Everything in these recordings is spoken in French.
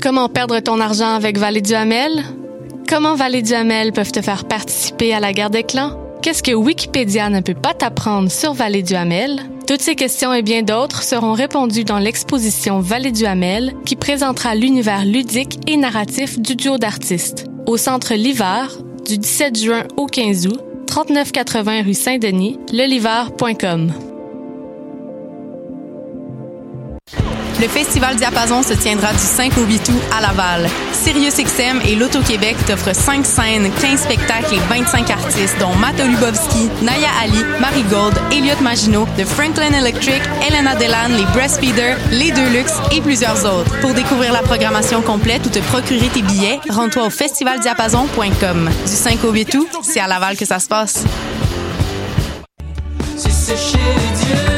Comment perdre ton argent avec Vallée du Hamel? Comment Vallée du Hamel peuvent te faire participer à la guerre des clans? Qu'est-ce que Wikipédia ne peut pas t'apprendre sur Vallée du Hamel? Toutes ces questions et bien d'autres seront répondues dans l'exposition Vallée du Hamel qui présentera l'univers ludique et narratif du duo d'artistes. Au centre L'Hiver, du 17 juin au 15 août, 3980 rue Saint-Denis, leliver.com. Le Festival Diapason se tiendra du 5 au 8 août à Laval. SiriusXM et l'Auto-Québec t'offrent 5 scènes, 15 spectacles et 25 artistes, dont Matt Lubowski, Naya Ali, Marie Gold, Elliot Maginot, The Franklin Electric, Elena Delan, les Breastfeeders, les Deluxe et plusieurs autres. Pour découvrir la programmation complète ou te procurer tes billets, rends-toi au festivaldiapason.com. Du 5 au 8 août, c'est à Laval que ça se passe. C'est chez Dieu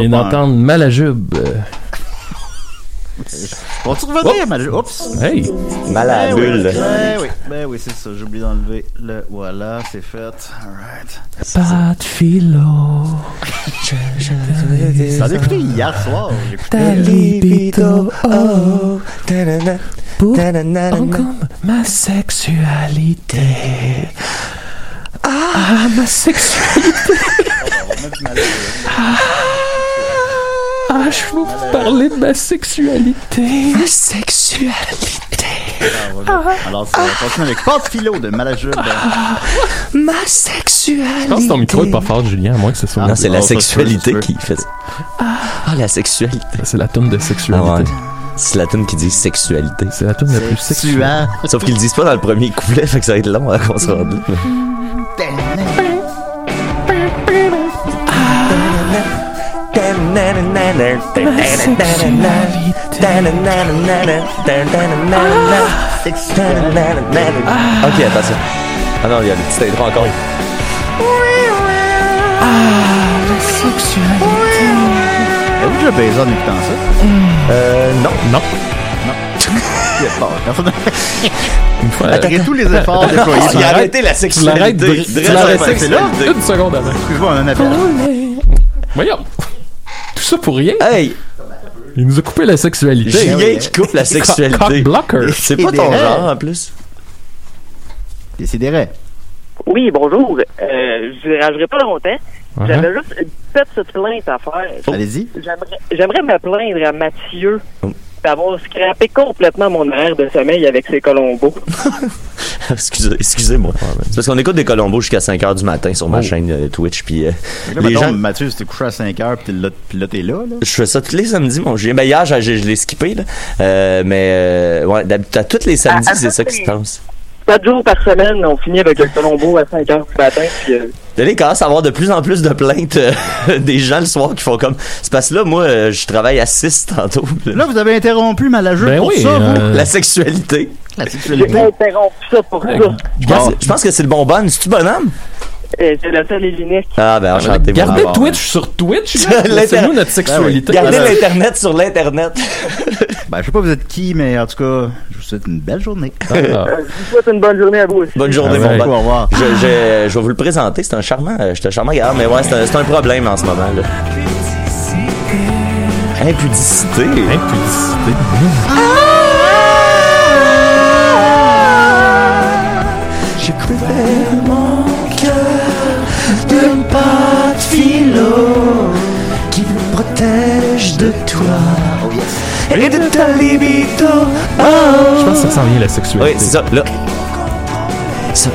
vient d'entendre Malajube. euh, Vas-tu revenir, Oh. Mal- Oups! Hey! Mal à la Ben oui, bulle. Ben oui, ben oui, c'est ça. J'ai oublié d'enlever le. Voilà, c'est fait. Alright. Pas de philo. Ça a écouté hier soir. Ta libido, oh. Pour Ta-na-na-na. comme ma sexualité. Ah, ma sexualité. Ah, je veux vous parler de ma sexualité. Ma sexualité. Alors, ça va continuer avec Pas de philo de Malajube. Ma sexualité. Je pense que ton micro est pas fort, Julien, à moins que ce soit. Non, c'est la Ah, ça se peut, sexualité qui fait ça. Ah, la sexualité. C'est la tonne de Ah sexualité. ouais. C'est la tune qui dit sexualité. C'est la tune la plus sexuelle. Sauf qu'ils le disent pas dans le premier couplet, fait que ça va être long à qu'on se rende là. Ok, attention. Ah non, il y a le petit intro encore. Avez-vous déjà baisé en écoutant ça? Euh, non. Non. Une fois. Malgré tous les efforts déployés. Il a arrêté la Tu l'arrêtes sexualité. de- tu Dresse l'arrêtes la c'est là? sexualité. Une seconde avant. Excuse-moi, on a un appel. Voyons. Tout ça pour rien. Hey, Il nous a coupé la sexualité. Julien qui coupe la sexualité. C'est pas ton genre en plus. Décidérez. Oui, bonjour. Euh, je ne dérangerai pas longtemps. Uh-huh. J'avais juste une petite plainte à faire. Allez-y. J'aimerais- J'aimerais me plaindre à Mathieu. Oh. D'avoir scrappé complètement mon horaire de sommeil avec ces colombos. Excusez- Excusez-moi. C'est parce qu'on écoute des Colombos jusqu'à 5 h du matin sur ma Oh. chaîne euh, Twitch. Puis euh, Là, les mettons, gens. Mathieu, tu t'es couché à 5 heures, puis là, puis là, t'es là, là. Je fais ça tous les samedis, mon Julien. Ben, hier, j'ai- je l'ai skippé, là. Euh, mais, euh, ouais, d'habitude, à tous les samedis, c'est ça qui se passe. Quatre jours par semaine, on finit avec le colombo à 5 heures du matin. Puis, Là, il commence à avoir de plus en plus de plaintes euh, des gens le soir qui font comme. C'est parce que là, moi, euh, je travaille à 6 tantôt. Là, vous avez interrompu ma la Ben pour oui, ça, vous. euh, La sexualité. La j'ai sexualité. interrompu ça pour ça. Je pense, je pense que c'est le bon bon. C'est-tu bonhomme? Et C'est le seul et l'unique. Ah, ben, enchanté. Gardez bon, Twitch sur Twitch. L'inter- Laissez-nous notre sexualité. Gardez Euh, l'Internet sur l'Internet. Ben, je sais pas vous êtes qui, mais en tout cas, je vous souhaite une belle journée. ah. Euh, je vous souhaite une bonne journée à vous aussi. Bonne journée, Ah ouais. mon bon. Au revoir. Je, je, je vais vous le présenter. C'est un charmant, euh, c'est un charmant gars, mais ouais, c'est un, c'est un problème en ce moment. Là. Impudicité. Impudicité. Protège de toi et de ta libido. Je pense que ça sent bien la sexualité. Oui, c'est ça. Là. Ça.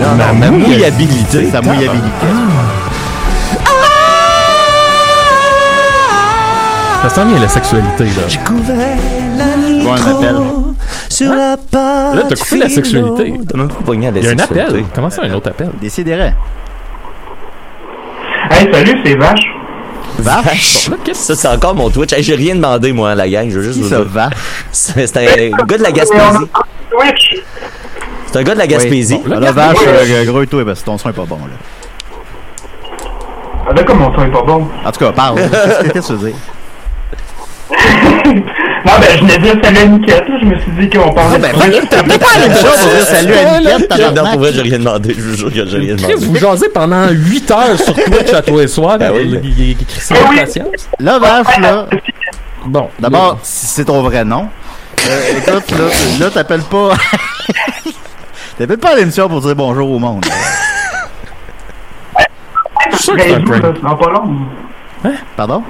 Non, non, ma mouillabilité. Sa mouillabilité. Ça sent bien la sexualité, là. couvert la Bon, un appel. sur la pâte. Là, t'as coupé la sexualité. T'as même Il y a un appel. Comment ça, un autre appel? Décidérez. Hey, salut, c'est Vache. Vache? Ça, c'est encore mon Twitch? Hey, j'ai rien demandé, moi, à la gang. Je veux juste vous ça, dire. vache? C'est un gars de la Gaspésie. Twitch. C'est un gars de la Gaspésie. Bon, là, vache, euh, gros et toi, parce que ton son est pas bon, là. Ah, là, comme mon son est pas bon? En tout cas, parle. Qu'est-ce que tu veux dire? Non, ben, je venais dire salut à Niquette, là. Je me suis dit qu'on parlait ben, de ben, t'as pas la même chose pour dire salut à Niquette, Non, tabarnak. pour vrai, j'ai rien demandé. Je vous jure que j'ai rien demandé. vous jasez pendant 8 heures sur Twitch à toi et soir. Ben. Il Ah oui. avec patience. Là, vache, là. Bon. D'abord, si c'est ton vrai nom. Euh, écoute, là, là t'appelles pas. t'appelles pas à l'émission pour dire bonjour au monde. Je suis sûr que c'est un Ben, ça, prank. Pardon?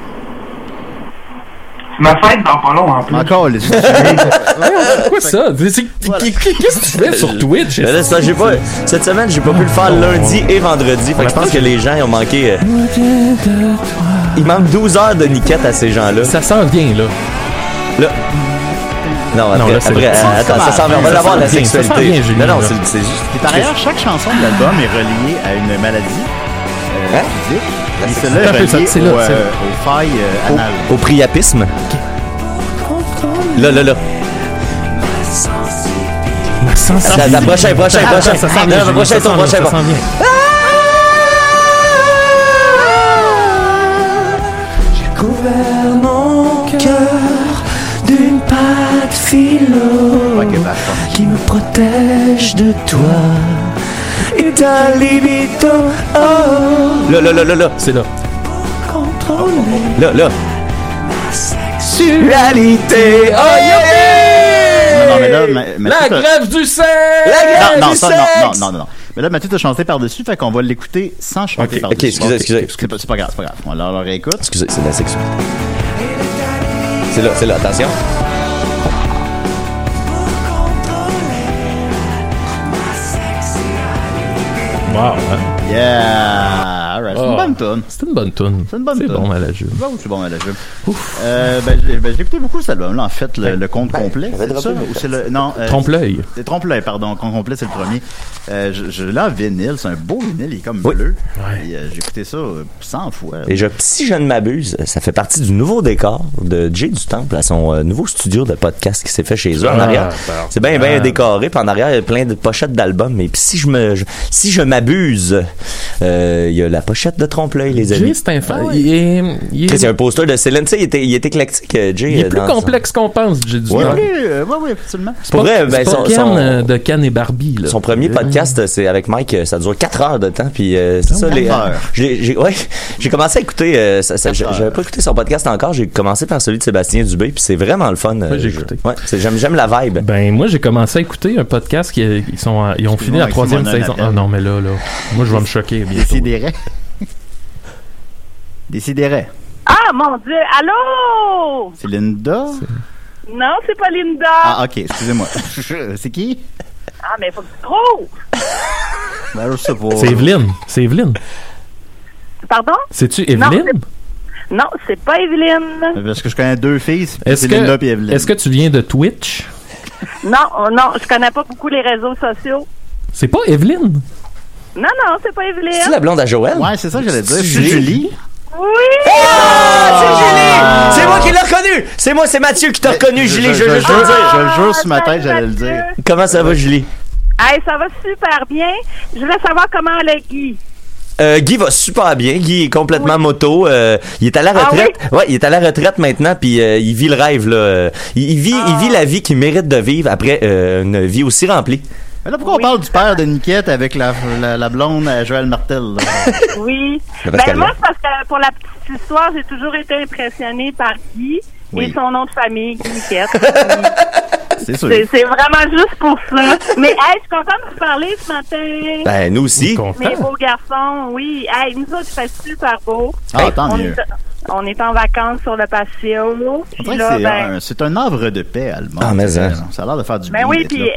Ma fête dans pas long, en plus. Encore, les quoi ça? Qu'est-ce que tu fais sur Twitch? Mais là, ça, j'ai pas, cette semaine, j'ai pas pu le faire lundi et vendredi. Fait que je pense que les gens ils ont manqué. euh, il manque 12 heures de niquette à ces gens-là. Ça s'en vient, là. Là. Non, après, Non, là, c'est après, euh, attends, ça s'en vient. On va l'avoir la vient, ça s'en sexualité. vient, Julien, non, non, c'est c'est juste. Et par ailleurs, chaque chanson de l'album est reliée à une maladie euh, Hein? physique. Reliée ça, c'est là, au, c'est euh, aux failles euh, anales. Au, au priapisme. Là, là, là. Ma sensibilité. Attends, attends, prochain, prochain, Attends, prochain. Ça vient. non, Julien, prochain ça prochain vient. Couvert mon cœur d'une pâte philo qui me protège de toi ta libido. Oh. Là, là, là, là, là. C'est là. Là, là. Sexualité. Oh, yeah! Non, non, mais là, ma- La grève du sexe! La grève Non, non, du ça, non, non, non, non, non. Mais là, Mathieu t'a chanté par-dessus, fait qu'on va l'écouter sans chanter Ok, par-dessus. ok, excusez, excusez. C'est pas, c'est pas grave, c'est pas grave. On leur réécoute. Excusez, c'est de la sexualité. C'est là, c'est là, attention. Wow. Yeah! Alright, c'est une bonne tune. C'est une bonne tune. C'est une bonne C'est tune. bon à la. Bon, c'est bon, à la. Euh, ben, j'ai ben, j'ai écouté beaucoup cet album-là, en fait, le, le compte complet. j'avais C'est ça? droppé, Ou c'est le, non, euh, Trompe-l'œil. c'est Trompe-l'œil, pardon. Compte complet, c'est le premier. Euh, je, je l'ai en vinyle, c'est un beau vinyle, il est comme Oui. bleu. Et, euh, j'ai écouté ça euh, 100 fois. Et je, si je ne m'abuse, ça fait partie du nouveau décor de Jay du Temple à son euh, nouveau studio de podcast qui s'est fait chez eux en Ah, arrière. C'est bien, bien Ah. décoré. Puis en arrière, il y a plein de pochettes d'albums. Et puis si je me, je- si je m'abuse, euh, il y a la pochette de Trompe-l'œil, les Jay, amis. c'est un fan. Il est, il est, a un poster de Céline. Tu sais, il était, il était éclectique, euh, Jay. il est euh, plus son- complexe qu'on pense, Jay du. Oui, euh, oui, oui, absolument. C'est Pour pas- vrai, ben, c'est son- Ken son- de Ken et Barbie. Là. Son premier Euh, podcast, c'est avec Mike, ça dure 4 heures de temps, puis euh, c'est ça, quatre les, heures. j'ai, j'ai, ouais, j'ai commencé à écouter, euh, ça, ça- j'avais pas écouté son podcast encore, j'ai commencé par celui de Sébastien Dubé, puis c'est vraiment le fun. euh, Ouais, j'ai je- écouté. Ouais, c'est, j'aime, j'aime la vibe. Ben moi j'ai commencé à écouter un podcast qui ils sont ils ont fini la troisième saison. Ah non mais là là, moi je vais me choquer bientôt. Décidérez. Ah, mon Dieu! Allô? C'est Linda? Non, c'est pas Linda. Ah, ok, excusez-moi. c'est qui? Ah, mais faut que tu trouves. Ben, je sais pas. C'est Evelyne. C'est Evelyne. Pardon? C'est-tu Evelyne? Non, c'est pas Evelyne. Parce que je connais deux filles, c'est Est-ce Linda que, et Evelyne. est-ce que tu viens de Twitch? Non, oh, non, je connais pas beaucoup les réseaux sociaux. C'est pas Evelyne? Non, non, c'est pas Evelyne. C'est la blonde à Joël? Ouais, c'est ça que j'allais dire. C'est C'est Julie. Oui! Ah, c'est Julie! C'est moi qui l'ai reconnu! C'est moi, c'est Mathieu qui t'a reconnu, Julie, je veux juste te le Je dire. le jure sur ma tête, j'allais le dire. Comment ça va, Julie? Hey, ça va super bien. Je voulais savoir comment allait Guy. Euh, Guy va super bien. Guy est complètement moto. Euh, il est à la Ah retraite. Ouais, il est à la retraite maintenant, puis euh, il vit le rêve là. Euh, Il, il vit, il vit la vie qu'il mérite de vivre après euh, une vie aussi remplie. Mais là, pourquoi on parle du père de Niquette avec la, la, la blonde à Joël Martel? là? Oui. Ben, moi, c'est parce que pour la petite histoire, j'ai toujours été impressionnée par Guy Oui. et son nom de famille, Guy Niquette. C'est sûr. C'est c'est vraiment juste pour ça. Mais, hey, je suis contente de vous parler ce matin. Ben, nous aussi. Mes beaux garçons, oui. Hey, nous autres, il fait super beau. Ah, tant on mieux. Est, on est en vacances sur le patio. C'est ben, un, c'est un havre de paix allemand. Ah, mais hein. Ça a l'air de faire du Ben bien. oui, d'être puis,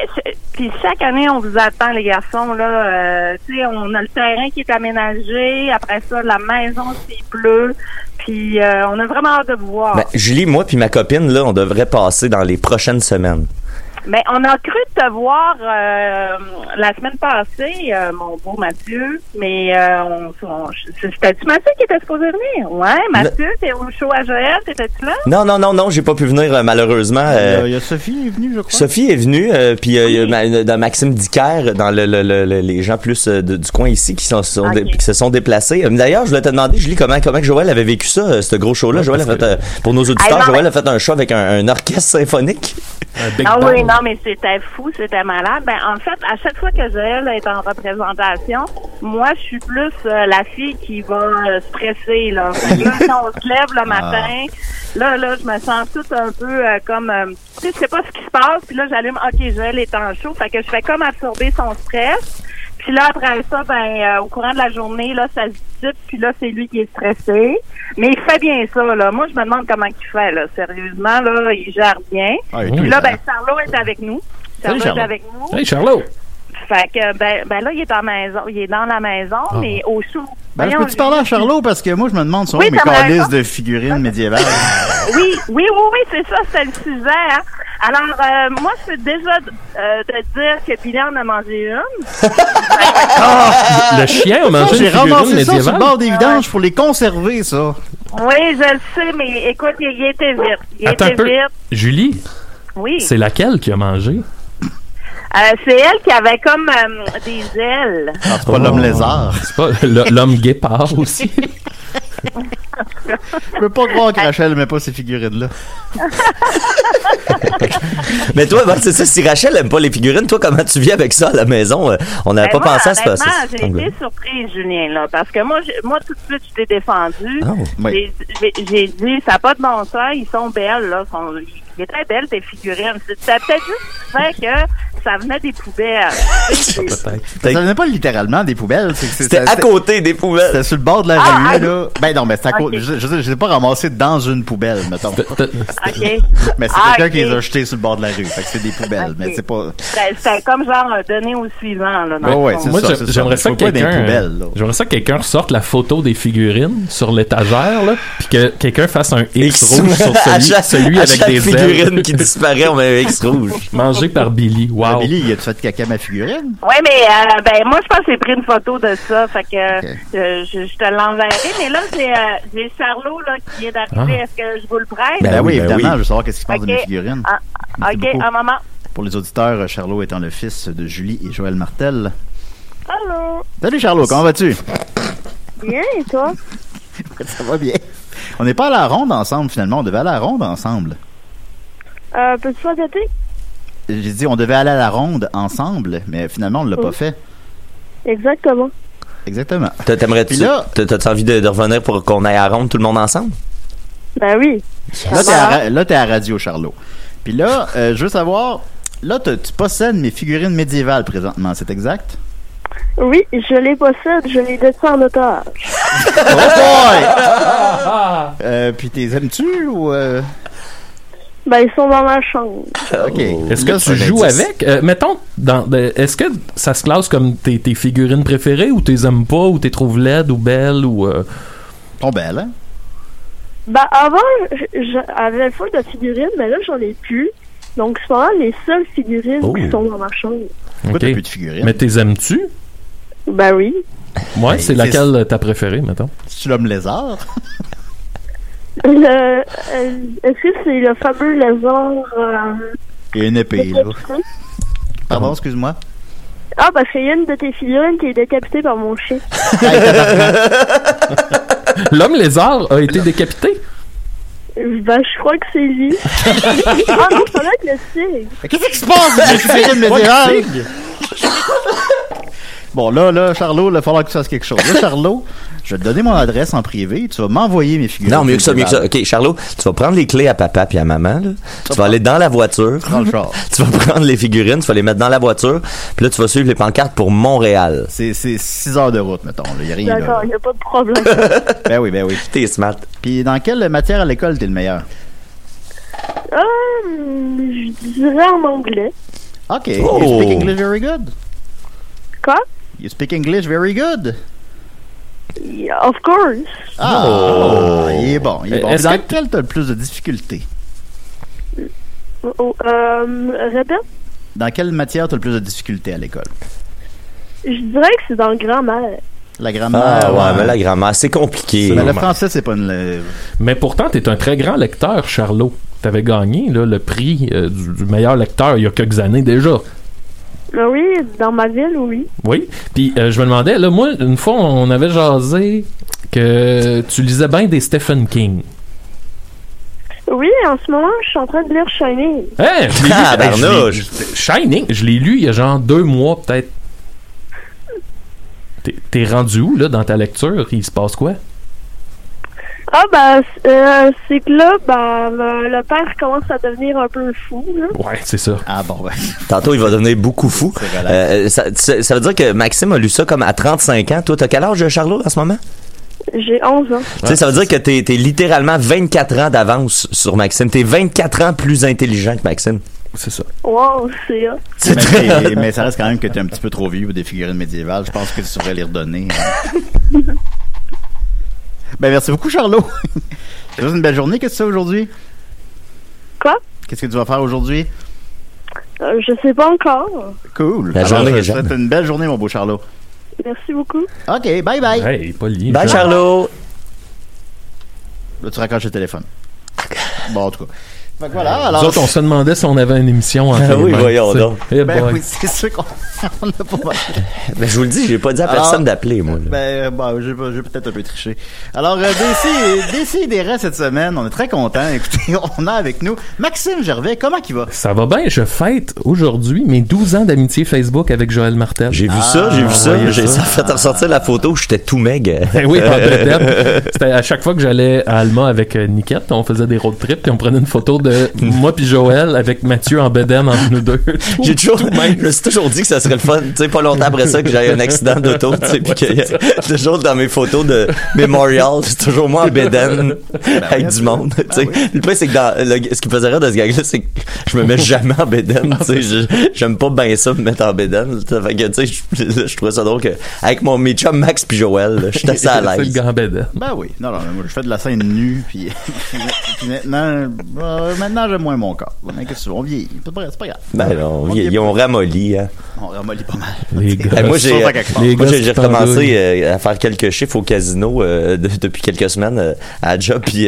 puis chaque année, on vous attend, les garçons. Là, euh, on a le terrain qui est aménagé. Après ça, la maison s'il pleut. Puis, euh, on a vraiment hâte de vous voir. Ben, Julie, moi puis ma copine là, on devrait passer dans les prochaines semaines. Mais on a cru te voir euh, la semaine passée, euh, mon beau Mathieu. Mais euh, on, on- c'était-tu Mathieu qui était supposé venir? Ouais, Mathieu, t'es au show à Joël, t'étais-tu là? Non, non, non, non, j'ai pas pu venir euh, malheureusement. Il y a- Euh, il y a Sophie qui est venue, je crois. Sophie est venue, euh, puis euh, il y a dans Maxime Dicker, dans le, le- le- le- les gens plus de- du coin ici qui, sont, sont dé- qui se sont déplacés. D'ailleurs, je voulais te demander, Julie, comment, comment Joël avait vécu ça, ce gros show-là? Joël a fait, euh, pour nos auditeurs, Joël a fait un show avec un, un orchestre symphonique. ah oui, non, mais c'était fou, c'était malade. Ben, en fait, à chaque fois que Joël est en représentation, moi, je suis plus euh, la fille qui va euh, stresser, là. Fait que là, quand on se lève le matin, là, là, je me sens tout un peu euh, comme, euh, tu sais, je sais pas ce qui se passe, puis là, j'allume, OK, Joël est en chaud, fait que je fais comme absorber son stress. Puis là, après ça, ben, euh, au courant de la journée, là, ça se dissipe, puis là, c'est lui qui est stressé. Mais il fait bien ça, là. Moi, je me demande comment il fait, là. Sérieusement, là, il gère bien. Ah, puis là, ben. Charlot est avec nous. Charlot est avec nous. Hey, Charlot! Fait que, ben, ben là, il est en maison. Il est dans la maison, Ah. mais au show. Ben, je peux-tu parler à Charlot? Parce que moi, je me demande sur Oui, mes calices de figurines médiévales. Oui, oui, oui, oui, c'est ça, c'était le sujet. Hein. Alors, euh, moi, je peux déjà euh, te dire que Billy en a mangé une. Le chien a mangé J'ai une figurine ramassé ça sur médiévale? le bord des vidanges pour les conserver, ça. Oui, je le sais, mais écoute, il, il était vite. Il Attends était un peu. vite. Julie, Oui. c'est laquelle qui a mangé? Euh, c'est elle qui avait comme euh, des ailes. Ah, c'est pas l'homme lézard. C'est pas l'homme guépard aussi. Je peux pas croire que Rachel met pas ces figurines-là. Mais toi, ben, c'est ça, si Rachel aime pas les figurines, toi, comment tu vis avec ça à la maison? Euh, On n'avait Ben, pas moi, pensé à ce cet J'ai été surprise, Julien, là, parce que moi, moi tout de suite, je t'ai défendu. Oh, oui. J'ai- J'ai j'ai dit, ça n'a pas de bon sens, ils sont belles, là. Sont, ils étaient belles, tes figurines. C'était peut-être juste fait que ça venait des poubelles. Ça venait pas littéralement des poubelles. C'était ça- à côté des poubelles. C'était sur le bord de la Ah, rue, ah, là. Ben non, mais c'est à côté. Je, je, je, je l'ai pas ramassé dans une poubelle, mettons. OK. Mais c'est Ah, quelqu'un ok. qui les a jetés sur le bord de la rue. Fait que c'est des poubelles. Mais c'est pas. C'était c'était comme genre donner au suivant, là. dans Ouais, Moi, ça, ça. j'aimerais ça que quelqu'un. poubelles, là. J'aimerais ça que quelqu'un ressorte la photo des figurines sur l'étagère, là, puis que quelqu'un fasse un X, rouge sur celui, celui avec des figurine qui disparaît, on met un X rouge. Mangé par Billy. Ah, Wow. Billy, il a-tu fait caca ma figurine? Oui, mais euh, ben moi je pense que j'ai pris une photo de ça, fait que euh, je, je te l'enverrai. Mais là j'ai euh, j'ai Charlot là qui est d'arriver. Ah. Est-ce que je vous le prête? Ben, oui, ben évidemment. oui. Je veux savoir qu'est-ce qu'il pense de mes figurines. Ah, ok, beaucoup. un moment. Pour les auditeurs, Charlot étant le fils de Julie et Joël Martel. Allô? Salut Charlot, comment vas-tu? Bien et toi? Ça va bien. On n'est pas à la ronde ensemble finalement, on devait aller à la ronde ensemble. Euh, peux-tu pas tâter? J'ai dit on devait aller à la ronde ensemble, mais finalement on l'a pas fait. Exactement. Exactement. T'a- T'aimerais-tu, Puis là- t'as- t'as-tu envie de, de revenir pour qu'on aille à ronde tout le monde ensemble? Ben oui. Là, t'es à, t'es à Radio Charlot. Puis là, euh, je veux savoir, là, t'as- tu possèdes mes figurines médiévales présentement, c'est exact? Oui, je les possède, je les détiens en otage. Oh boy! Euh, puis t'es aimes-tu ou... euh, Ben, ils sont dans ma chambre. OK. Est-ce que c'est tu joues avec? Euh, mettons, dans, est-ce que ça se classe comme tes, tes figurines préférées ou t'es aimes pas ou t'es trouves laides ou belles ou... euh, Sont belles, hein? Ben, avant, j'avais full de figurines, mais là, j'en ai plus. Donc, c'est pas mal les seules figurines Oh. qui sont dans ma chambre. ok. t'as plus de figurines? Mais t'es aimes-tu? Ben oui. Ouais, Ben, c'est c'est- laquelle euh, t'as préférée, mettons? C'est-tu l'homme lézard? Le, euh, est-ce que c'est le fameux lézard... Euh, Il y a une épée, là. Pardon, excuse-moi? Ah, y a une de tes figurines qui est décapitée par mon chien. L'homme lézard a été décapité? Ben, je crois que c'est lui. ah non, ça doit être le tigre. Qu'est-ce qui se passe? Les figurines médiévales? Bon, là, là, Charlot, il va falloir que tu fasses quelque chose. Là, Charlot, je vais te donner mon adresse en privé. Tu vas m'envoyer mes figurines. Non, mieux que ça, mieux que ça. OK, Charlot, tu vas prendre les clés à papa puis à maman, là. Tu vas aller dans la voiture. Dans le char. Tu vas prendre les figurines, tu vas les mettre dans la voiture, puis là, tu vas suivre les pancartes pour Montréal. C'est 6 heures de route, mettons. Il n'y a rien là. D'accord, il n'y a pas de problème. Ben oui, ben oui. T'es smart. Puis dans quelle matière à l'école t'es le meilleur? Euh, je dirais en anglais. OK. Oh. You speak English very good? Quoi? You speak English very good. Yeah, of course. Ah, Oh. il est bon, il est bon. Puis dans que- quel t'as le plus de difficultés? Oh, euh, répète. Dans quelle matière t'as le plus de difficultés à l'école? Je dirais que c'est dans le grammaire. La grammaire. Ah, ouais, mais la grammaire, c'est compliqué. Mais le français, c'est pas une... Mais pourtant, t'es un très grand lecteur, Charlot. T'avais gagné là, le prix euh, du, du meilleur lecteur il y a quelques années déjà. Ben oui, dans ma ville, oui. Oui. Puis euh, je me demandais, là, moi, une fois, on avait jasé que tu lisais bien des Stephen King. Oui, en ce moment, je suis en train de lire Shining. Hein, je l'ai lu. Ah, Ben, je l'ai- barnouche. Shining, je l'ai lu il y a genre deux mois, peut-être. T'es- T'es rendu où, là, dans ta lecture? Il se passe quoi? Ah, ben, c'est- euh, c'est que là, ben, le, le père commence à devenir un peu fou, là. Ouais, c'est ça. Ah bon, ouais. Tantôt, il va devenir beaucoup fou. C'est relax. Euh, ça, ça- ça veut dire que Maxime a lu ça comme à 35 ans. Toi, t'as quel âge, Charlot, en ce moment? J'ai 11 ans. tu sais, ça veut dire que t'es, t'es littéralement 24 ans d'avance sur Maxime. T'es 24 ans plus intelligent que Maxime. C'est ça. Wow, c'est hot. mais, mais ça reste quand même que t'es un petit peu trop vieux pour des figurines médiévales. Je pense que tu devrais les redonner. ben, merci beaucoup, Charlot. Tu une belle journée. Qu'est-ce que tu fais aujourd'hui? Quoi? Qu'est-ce que tu vas faire aujourd'hui? Euh, je sais pas encore. Cool. La Alors, journée je est te souhaite une belle journée, mon beau Charlot. Merci beaucoup. OK, bye bye. Hey, pas lié. Bye, Charlot. Là, tu raccroches le téléphone. Bon, en tout cas. Fait que voilà, alors. Nous autres, on se demandait si on avait une émission en Ah oui, voyons donc. Eh Ben boy. oui, c'est sûr qu'on on n'a pas mal. Ben, je vous le dis, j'ai pas dit à Alors- personne d'appeler, moi. là. Ben, bah, j'ai pas- j'ai peut-être un peu triché. Alors, euh, DC, DC des restes cette semaine, on est très contents. Écoutez, on a avec nous Maxime Gervais. Comment qu'il va? Ça va bien, je fête aujourd'hui mes 12 ans d'amitié Facebook avec Joël Martel. J'ai vu ça, j'ai vu ça. voyez J'ai ça. ça fait ressortir la photo où j'étais tout meg. Ben oui, en. C'était à chaque fois que j'allais à Alma avec euh, Niquette, on faisait des road trips puis on prenait une photo de moi puis Joël avec Mathieu en bedaine entre nous deux. J'ai toujours, je me suis toujours dit que ça serait le fun, tu sais, pas longtemps après ça que j'aille un accident d'auto, tu sais, puis a toujours dans mes photos de Memorial, c'est toujours moi en bédaine avec du monde, tu sais. Le pire, c'est que dans, le- ce qui me faisait rire de ce gag-là, c'est que je me mets jamais en bédaine, tu sais, je- j'aime pas bien ça me mettre en sais, fait que, tu sais, je, je trouvais ça drôle que, avec mon, mes chums Max puis Joël, là, j'étais assez à C'est le l'aise. bedaine. Ben oui. Non, non, moi, je fais de la scène nue, puis, puis maintenant, euh, maintenant, j'aime moins mon corps. Mais qu'est-ce que tu veux, on vieillit. C'est pas, grave. Ben non, On ils, vieillit ils ont ramolli, hein. pas. On ramollit pas mal. Les gars. Hey, moi, j'ai, recommencé euh, à faire quelques chiffres au casino euh, de- depuis quelques semaines euh, à job. Puis,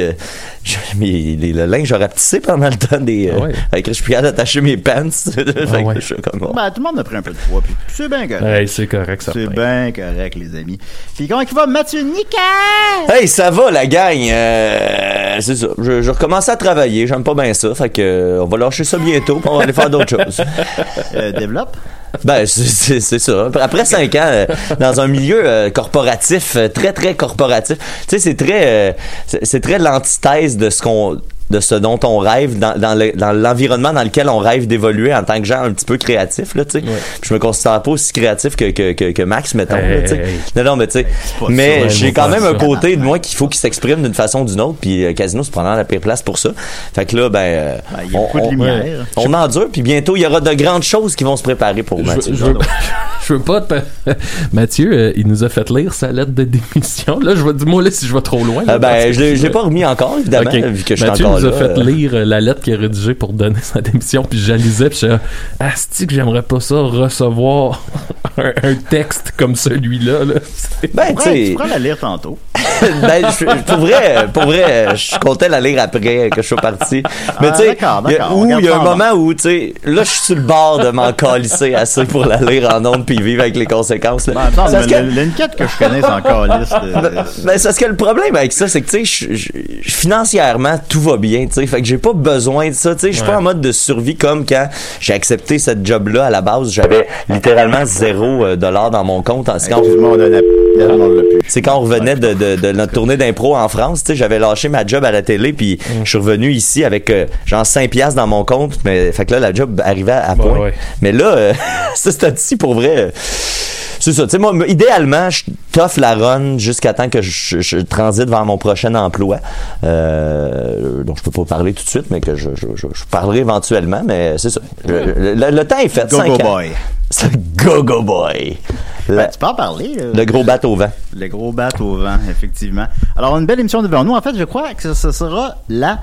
euh, les- le linge a rapetissé pendant le temps des. euh, Ah ouais. Avec je suis d'attacher mes pants. fait que Ah ouais. je suis comme. bon. Ben, tout le monde a pris un peu de poids, puis c'est bien correct. Hey, c'est correct, ça. C'est bien correct, les amis. Puis comment il va, Mathieu Nickel? Hey, ça va, la gang. Euh, c'est ça. Je, je recommence à travailler. J'aime pas bien ça. Fait que, euh, on va lâcher ça bientôt. Puis on va aller faire d'autres choses. Euh, développe. Ben, c'est- ça. Après cinq ans, euh, dans un milieu euh, corporatif, euh, très, très corporatif, tu sais, c'est très, c'est très l'antithèse de ce qu'on de ce dont on rêve dans, dans le- dans l'environnement dans lequel on rêve d'évoluer en tant que gens un petit peu créatifs là tu sais. Je me considère pas aussi créatif que que, que, que Max mettons Hey, là, hey, non non mais tu sais mais j'ai quand moi, même un côté de moi qu'il faut qu'il s'exprime d'une façon ou d'une autre puis euh, Casino c'est pendant la pire place pour ça. Fait que là ben, euh, il y a beaucoup de lumière. on endure puis bientôt il y aura de grandes choses qui vont se préparer pour Mathieu. je veux, je veux pas te... Mathieu, euh, il nous a fait lire sa lettre de démission. Là, je vais dis-moi là si je vais trop loin. là, ben, je l'ai- pas remis encore, évidemment, vu que je suis encore nous a fait euh. lire euh, la lettre qu'il a rédigée pour donner sa démission, puis je la lisais, puis je suis Asti que j'aimerais pas ça, recevoir un, un texte comme celui-là. Là. Ben, tu sais, tu pourras la lire tantôt. ben, je- pour vrai, pour vrai, je comptais la lire après que je sois parti. Mais Ah, tu sais, il y a- un en moment où, tu sais, là, je suis sur le bord de m'en calisser assez pour la lire en ondes puis vivre avec les conséquences. là. Ben, attends, C'est parce mais que- le- l'enquête que je connais, c'est encore liste. Ben, ben, c'est parce que le problème avec ça, c'est que, tu sais, je- je- je- financièrement, tout va bien, tu sais. Fait que j'ai pas besoin de ça, tu sais. Je suis pas en mode de survie comme quand j'ai accepté cette job-là à la base. J'avais littéralement zéro euh, dollar dans mon compte. C'est quand, c'est quand on revenait de, de, de notre tournée d'impro en France, tu sais. J'avais lâché ma job à la télé, puis je suis revenu ici avec euh, genre 5 piastres dans mon compte. Mais, fait que là, la job arrivait à point. ouais. Mais là, euh, ça, c'est pour vrai. euh, c'est ça. Tu sais, moi, idéalement, je t'offre la run jusqu'à temps que je, je transite vers mon prochain emploi. Euh, dont je peux pas parler tout de suite, mais que je, je, je, je parlerai éventuellement. Mais c'est ça. Je- le, le- le temps est fait. Go, cinq go ans. boy. C'est go go boy. Ben, tu peux en parler. le gros bateau au vent. Le gros bat au vent, effectivement. Alors, une belle émission devant nous. En fait, je crois que ce sera la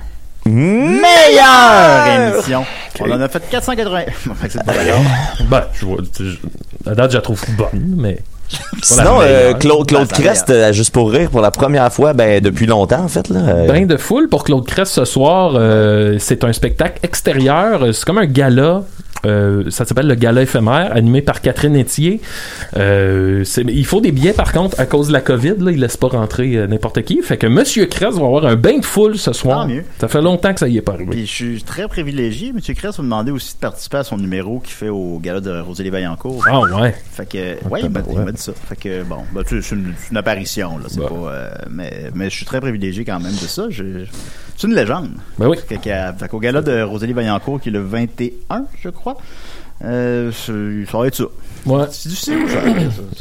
meilleure émission. On en a fait 480. Fait que c'est pas d'accord. Ben, je vois. je- à date, je la trouve bonne, mais. c'est pas la Sinon, euh, meilleure. Claude, Claude Ben, la Crest, euh, juste pour rire, pour la première fois, ben, depuis longtemps, en fait, là. euh, Bain de foule pour Claude Crest ce soir. euh, c'est un spectacle extérieur. Euh, C'est comme un gala. Euh, ça s'appelle le gala éphémère, animé par Catherine Etier. Euh, il faut des billets, par contre, à cause de la COVID. Là, il laisse pas rentrer euh, n'importe qui. Fait que Monsieur Crest va avoir un bain de foule ce soir. Tant mieux. Ça fait longtemps que ça y est pas arrivé. Puis je suis très privilégié. Monsieur Cress m'a demandé aussi de participer à son numéro qu'il fait au gala de Rosalie Vaillancourt. Ah ouais. Fait que, ouais, il m'a dit ça. Fait que, bon, bah, sais, c'est une, apparition, là. C'est pas, euh, mais, mais je suis très privilégié quand même de ça. Je- c'est une légende. Ben oui. Fait qu'au gala de Rosalie Vaillancourt, qui est le 21, je crois, euh, ça va être ça. Ouais. C'est difficile où ça?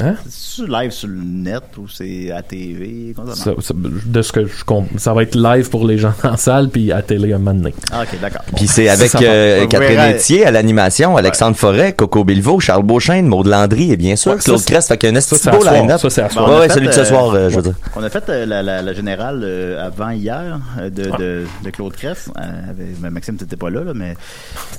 Hein? C'est live sur le net ou c'est à TV? Ça de ce que je comprends, ça va être live pour les gens en salle puis à télé un moment donné. Ah, ok, d'accord. Puis c'est avec euh, Catherine verrez. Etier à l'animation, Alexandre Forêt, Coco Bilvaux, Charles Beauchesne, Maud Landry et bien sûr Ouais, Claude Crest. Fait qu'il y a un ça, esti c'est beau à soir. line-up. Ça, c'est à soir. Ben, Ouais, celui de ce euh, soir, euh, je veux dire. On a fait euh, la, la, la générale euh, avant hier euh, de, de, de Claude. Euh, ben, Maxime, t'étais pas là, là, mais.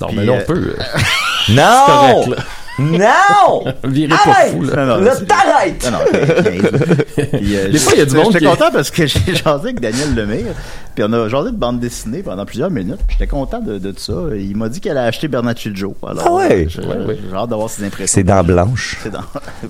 Non, Puis, mais là, euh, on peut. Non! C'est correct, là. Non! Virez pas Arrête! fou, là. Non, non, Là, c'est- t'arrêtes! Non, non. Puis, euh, Des fois, il y a du j'étais- monde J'étais qui- content parce que j'ai jasé avec Daniel Lemire. Puis on a jasé de bande dessinée pendant plusieurs minutes. puis J'étais content de, de ça. Il m'a dit qu'elle a acheté Bernacchi Joe. Alors, Ah ouais? euh, J'ai j'ai hâte d'avoir ses impressions. C'est dents blanches. C'est dans.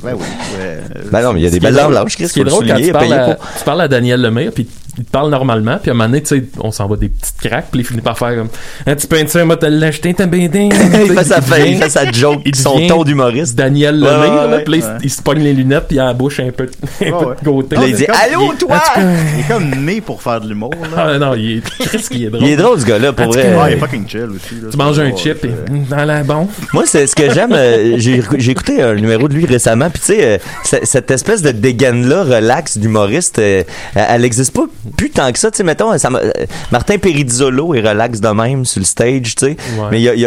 Ben oui. ouais, Ben non, mais il y a des belles dents blanches, Chris. Ce qui est faut le drôle quand souligner, tu parles, à, pour. tu parles à Daniel Lemire, puis il te parle normalement, puis à un moment donné, tu sais, on s'envoie des petites craques, puis il finit par faire comme Un petit peinture, moi, t'as l'acheté, t'as bien dingue. Il fait sa il fait sa joke, il son devient d'humoriste. Daniel Lemire, ouais, puis il- ouais. il se pogne les lunettes, puis il a la bouche un peu, un Ouais, peu ouais. de côté. Là, il dit comme- Allô, il- toi! Il est comme né pour faire de l'humour. là. Ah non, il est drôle. Il est drôle, ce gars-là, pour vrai. il est fucking chill aussi. là. Tu manges un chip et dans la bon. Moi, c'est ce que j'aime. euh, j'ai j'ai écouté un numéro de lui récemment, puis tu sais, euh, cette espèce de dégaine-là, relax d'humoriste, euh, elle existe pas plus tant que ça. Tu sais, mettons, ça Martin Perizzolo est relax de même sur le stage, tu sais. Mais il y a, il y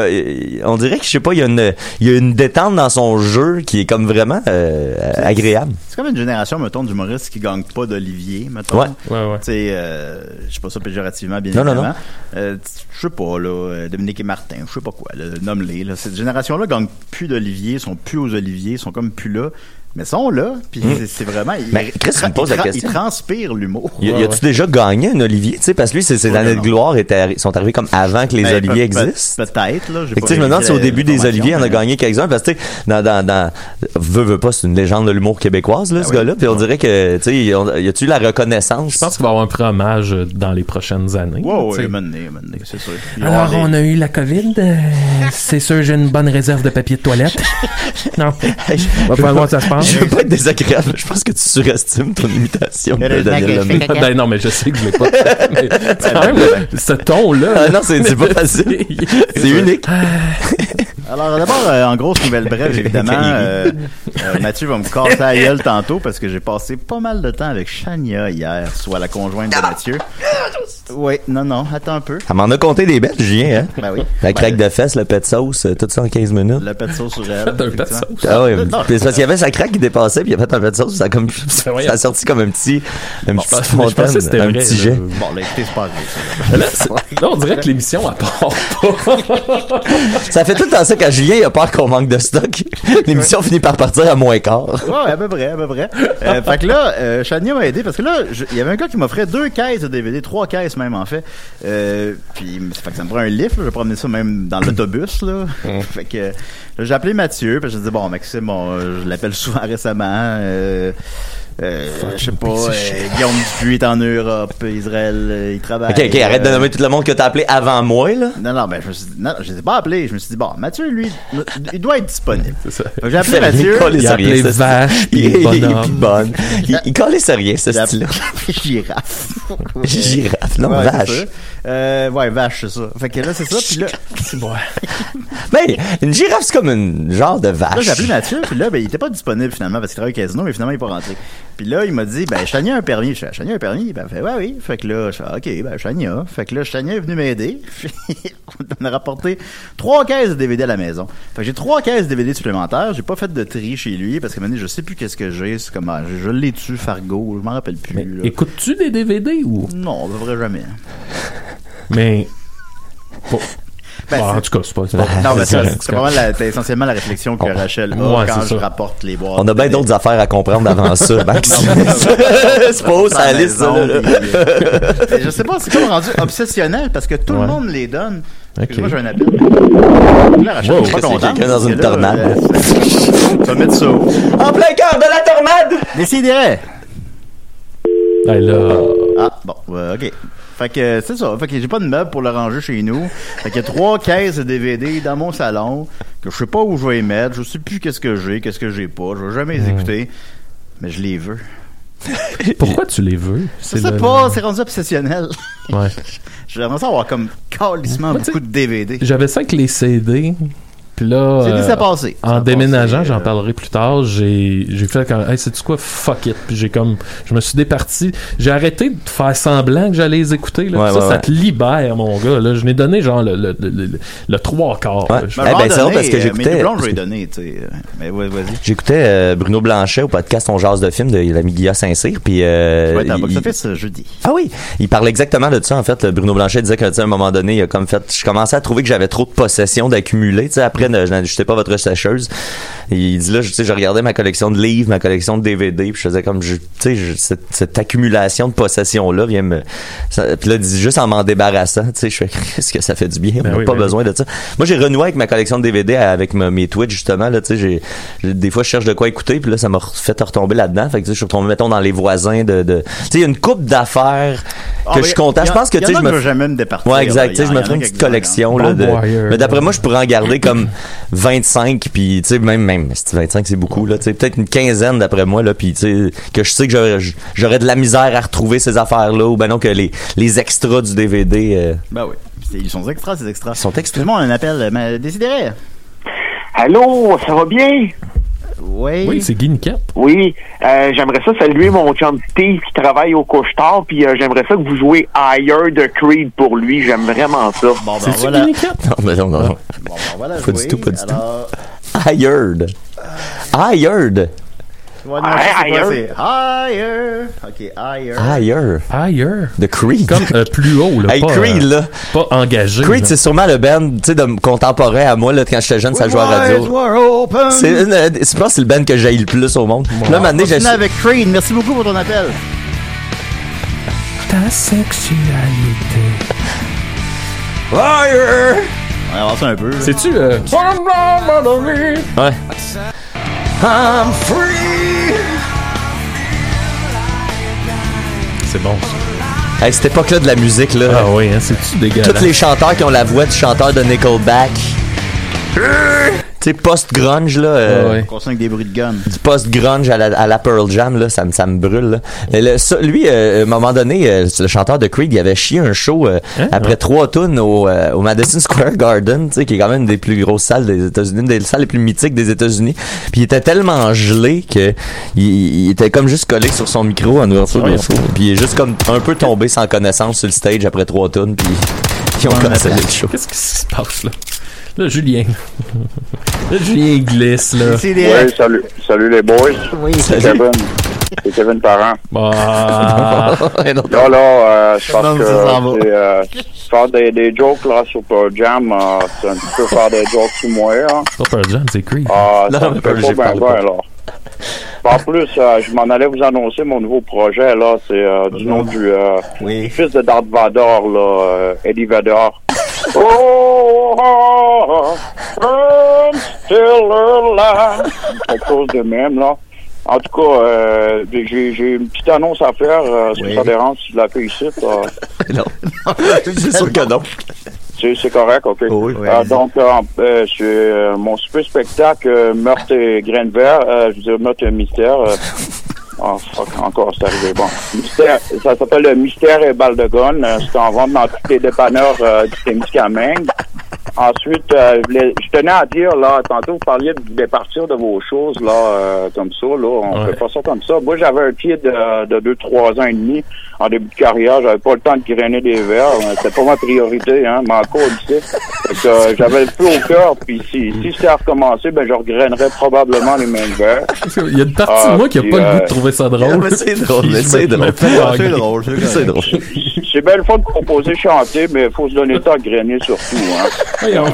a- on dirait que, je sais pas, il y, a une- il y a une détente dans son jeu qui est comme vraiment euh, agréable. C'est comme une génération, mettons, d'humoristes qui gagnent pas d'Olivier, mettons. Ouais. Ouais, ouais. Tu sais, euh, je sais pas ça péjorativement, bien Non, non, évidemment. Euh, je sais pas, là, Dominique et Martin, je sais pas quoi, nomme-les. Cette génération-là gagne plus d'Olivier, sont plus aux Olivier, sont comme plus là, mais sont là, puis Mm. c'est- vraiment... Mais Chris, tu me poses la question. Ils transpirent l'humour. Y, y a-tu déjà gagné un Olivier, tu sais, parce que lui, ses, ses Ouais, années de gloire étaient, sont arrivées comme avant que les Ben, Oliviers existent. Peut-être, là. Fait pas je me demande si au début des Oliviers, on a gagné quelques-uns, parce que, tu sais, dans, dans, dans, veut, veut pas, c'est une légende de l'humour québécoise, là, Ben ce oui. gars-là, puis on dirait que, tu sais, y a-tu la reconnaissance? Je pense qu'il va y avoir un peu hommage dans les prochaines années. Ouais, ouais, maintenant, maintenant, c'est sûr. Alors, il on a eu la COVID. euh, c'est sûr, j'ai une bonne réserve de papier de toilette. non. On va pas voir ça se passe. Je veux pas être désagréable, je pense que tu surestimes ton imitation de Daniel Lemay. Ben non, mais je sais que je l'ai pas fait. Mais c'est quand même ce ton-là. Ah non, c'est c'est pas facile. C'est unique. Alors d'abord, euh, en grosse nouvelle brève, évidemment, euh, euh, Mathieu va me casser la gueule tantôt parce que j'ai passé pas mal de temps avec Shania hier, soit la conjointe de Mathieu. Oui, non, non, attends un peu. Elle m'en a compté des bêtes, Julien, hein? Ben oui. La craque de fesses, le pet sauce, euh, tout ça en 15 minutes. Le pet de sauce sur elle. Faites un pet sauce. Ah oui, parce qu'il y avait sa craque qui dépassait, puis il a fait un pet sauce, ça a comme, ça a sorti comme un petit, un Bon, petit je que c'était un vrai, petit là. jet. Bon, là, écoutez, c'est pas vrai. Là, là, on dirait que l'émission, elle part pas. Ça fait tout le temps ça quand Julien il a peur qu'on manque de stock. L'émission finit par partir à moins quart. Ouais, à peu près, à peu près. Euh, fait que là, euh, m'a aidé parce que là, il y avait un gars qui m'offrait deux caisses de DVD, trois caisses même en fait. Euh, puis ça fait que ça me prend un lift, là, je vais promener ça même dans l'autobus là. fait que là, j'ai appelé Mathieu, puis je dit bon Maxime, bon, euh, je l'appelle souvent récemment. Euh, euh, je sais pas, euh, Guillaume Dupuis est en Europe, Israël, euh, il travaille. Ok, ok, arrête de nommer tout le monde que t'as appelé avant moi, là. non, non, ben, je me suis dit, non, je les ai pas appelés. Je me suis dit, bon, Mathieu, lui, il doit être disponible. C'est ça. J'ai appelé Mathieu. Il a appelé vache, Il- il- bonhomme. puis bonne. Il, il collait sur rien, ce J'ai appelé style-là. girafe. Girafe, non, Ouais, vache. c'est ça. Euh, ouais, vache, c'est ça. Fait que là, c'est ça. Puis là, Mais une girafe, c'est comme une genre de vache. là j'ai appelé Mathieu. Puis là, ben, il était pas disponible finalement parce qu'il travaille au casino, mais finalement, il est pas rentré. Puis là, il m'a dit, ben, Chania a un permis. Je fais, Chania a un permis? Ben, il fait, ouais, oui. Fait que là, je fais, OK, ben, Chania. Fait que là, Chania est venu m'aider. Puis on a rapporté trois caisses de DVD à la maison. Fait que j'ai trois caisses de DVD supplémentaires. J'ai pas fait de tri chez lui parce que maintenant, je sais plus qu'est-ce que j'ai. C'est comme, ah, je, je l'ai tu Fargo. Je m'en rappelle plus. Écoutes-tu des DVD ou? Non, on devrait jamais. Mais. Bon. Ben, Bon, en tout cas, c'est pas. Non, mais c'est vraiment la- essentiellement la réflexion que. Rachel a Ouais, quand je ça. rapporte les boîtes. On a bien de- d'autres affaires à comprendre avant ça, Max. c'est pas la liste, ça, là. euh, je sais pas, c'est comme rendu obsessionnel parce que tout Ouais. le monde les donne. Ok. Moi, j'ai un appel. Là, Rachel, Wow, je suis pas c'est content. quelqu'un dans une tornade. euh, Tu vas mettre ça où? En plein cœur de la tornade! Décidérez. Ah, là. Ah, bon, ouais, ok. Fait que c'est ça. Fait que j'ai pas de meuble pour le ranger chez nous. Fait qu'il y a trois caisses de DVD dans mon salon que je sais pas où je vais les mettre. Je sais plus qu'est-ce que j'ai, qu'est-ce que j'ai pas. Je vais jamais les écouter. Mais je les veux. Pourquoi tu les veux? Je sais le- pas, c'est rendu obsessionnel. Ouais. J'aimerais ça avoir comme calissement beaucoup de DVD. J'avais ça avec les CD. Puis là. CD, euh, passé. En déménageant, j'en euh, parlerai plus tard, j'ai j'ai fait comme hey, sais-tu quoi? Fuck it puis j'ai comme je me suis départi, j'ai arrêté de faire semblant que j'allais les écouter là. Ouais, ça ouais, ça ouais. te libère mon gars là, je n'ai donné genre le le, le, le- le trois quarts. Ouais. là. Je- Ben, à un Eh ben, moment c'est donné, parce que euh, j'écoutais- euh, Mais ouais, vas-y. J'écoutais euh, Bruno Blanchet au podcast On jase de film de l'ami Guilla Saint-Cyr, puis euh, Je vais être à il- box-office euh, jeudi. Ah oui, il parlait exactement de ça en fait. Bruno Blanchet disait qu'à un moment donné, il a comme fait, je commençais à trouver que j'avais trop de possessions d'accumuler. Tu sais, après, je n'ajustais pas votre sécheuse. Il dit là, je- tu sais, je regardais ma collection de livres, ma collection de DVD, puis je faisais comme, je- tu sais, je- cette, cette accumulation de possessions là vient me, ça- puis là, il dit juste en m'en débarrassant, tu sais, je fais, qu'est-ce que ça fait du bien, on Ben n'a oui, pas ben besoin de ça. Moi, j'ai renoué avec ma collection de DVD avec ma- mes Twitch justement là, tu sais, des fois je cherche de quoi écouter, puis là, ça m'a fait retomber là-dedans. Fait que tu sais, je suis retombé mettons dans les voisins de, de... tu sais, il y a une coupe d'affaires que Ah, je mais suis content. Je en- pense que tu sais, je que me je jamais me départir, Ouais, exact. Tu sais, je me ferai une petite collection là. Mais d'après moi, je pourrais en garder comme 25, puis tu sais, même même, si 25 c'est beaucoup là. Peut-être une quinzaine d'après moi là, puis tu sais, que je sais que j'aurais de la misère à retrouver ces affaires là, ou ben non que les les extras du DVD. euh, Ben oui. Ils sont extras, ces extras. Ils sont extras. A un appel. euh, Mais décidérez. Allô, ça va bien? Oui. Oui, c'est Guy Niquette. Oui, euh, j'aimerais ça saluer mon chum Steve qui travaille au couche-tard, puis euh, j'aimerais ça que vous jouez Higher de Creed pour lui. J'aime vraiment ça. Bon, ben voilà. Guy Niquette? Non, mais non, non, non. Bon, ben voilà. Pas du tout, pas du tout. Hired. Hired. Ouais, non, sais pas, higher. higher. OK, higher. Higher. Ailleurs. De Creed. Comme euh, plus haut là, Hey, pas, Creed, euh, là. pas engagé. Creed, là. c'est sûrement le band, tu sais, contemporain à moi, là, quand j'étais jeune, ça jouait à radio. open. C'est euh, je pense que c'est le band que j'ai le plus au monde. Là, un moment donné, j'ai avec Creed. Merci beaucoup pour ton appel. Ta sexualité. Higher! On va avancer un peu. C'est-tu euh, Ouais. I'm free! C'est bon ça. Hey, cette époque-là de la musique, là. Ah oui, hein, c'est-tu dégueulasse? Tous les chanteurs qui ont la voix du chanteur de Nickelback. Tu sais, post-grunge, là. euh, On avec des bruits de gun. du post-grunge à la, à la Pearl Jam, là, ça, me- ça me brûle. là. Et le- ça, lui, euh, à un moment donné, euh, le chanteur de Creed, il avait chié un show euh, après trois tunes au, euh, au Madison Square Garden, tu sais, qui est quand même une des plus grosses salles des États-Unis, une des salles les plus mythiques des États-Unis. Puis il était tellement gelé que il, il était comme juste collé sur son micro en ouverture de show. Puis il est juste comme un peu tombé sans connaissance sur le stage après trois tunes. Puis ils ont cancellé le show. Qu'est-ce qui se passe là? Là, Julien. là, Julien il glisse, là. Oui, salut, salut les boys. Oui, c'est. Kevin. C'est Kevin Parent. Bah. Là, là, euh, je pense Non, que c'est, euh, faire des, des jokes là sur Pearl Jam, euh, c'est un petit peu faire des jokes sur moi. Hein. C'est pas Pearl Jam, c'est Creed. Ah, Non, ça me fait pas bien bien, là. En plus, euh, je m'en allais vous annoncer mon nouveau projet, là. C'est euh, du nom du euh, fils de Darth Vader, là, euh, Eddie Vader. Oh, oh, alive. Quelque chose de même, là. En tout cas, euh, j'ai j'ai une petite annonce à faire. Euh, Oui. ça dérange, si je la fais ici. euh, non. c'est sûr que non. c'est c'est correct, OK. Euh, donc, euh, euh, c'est mon super spectacle Meurtre et grain de verre. Je veux dire, Meurtre et mystère. euh, oh, fuck, encore, c'est arrivé. Bon. Mystère, ça s'appelle le Mystère et balle de gun. Euh, c'est en vente dans tous les dépanneurs euh, du Témiscamingue. Ensuite, euh, je, voulais- je tenais à dire, là, tantôt, vous parliez de départir de vos choses, là, euh, comme ça, là. On Ouais. fait pas ça comme ça. Moi, j'avais un pied de, de 2-3 ans et demi en début de carrière. J'avais pas le temps de grainer des verres. Euh, C'était pas ma priorité, hein. Mais encore, tu sais. Fait que, euh, j'avais le feu au cœur. Puis si, si c'était à recommencer, ben, je regrainerais probablement les mêmes verres. Il y a une partie Ah, de moi qui a pas le goût euh, de trouver ça drôle. mais c'est drôle, c'est drôle. c'est drôle, c'est C'est drôle. C'est bien le fun de composer, chanter, mais il faut se donner le temps de grainer surtout, hein. Voyons.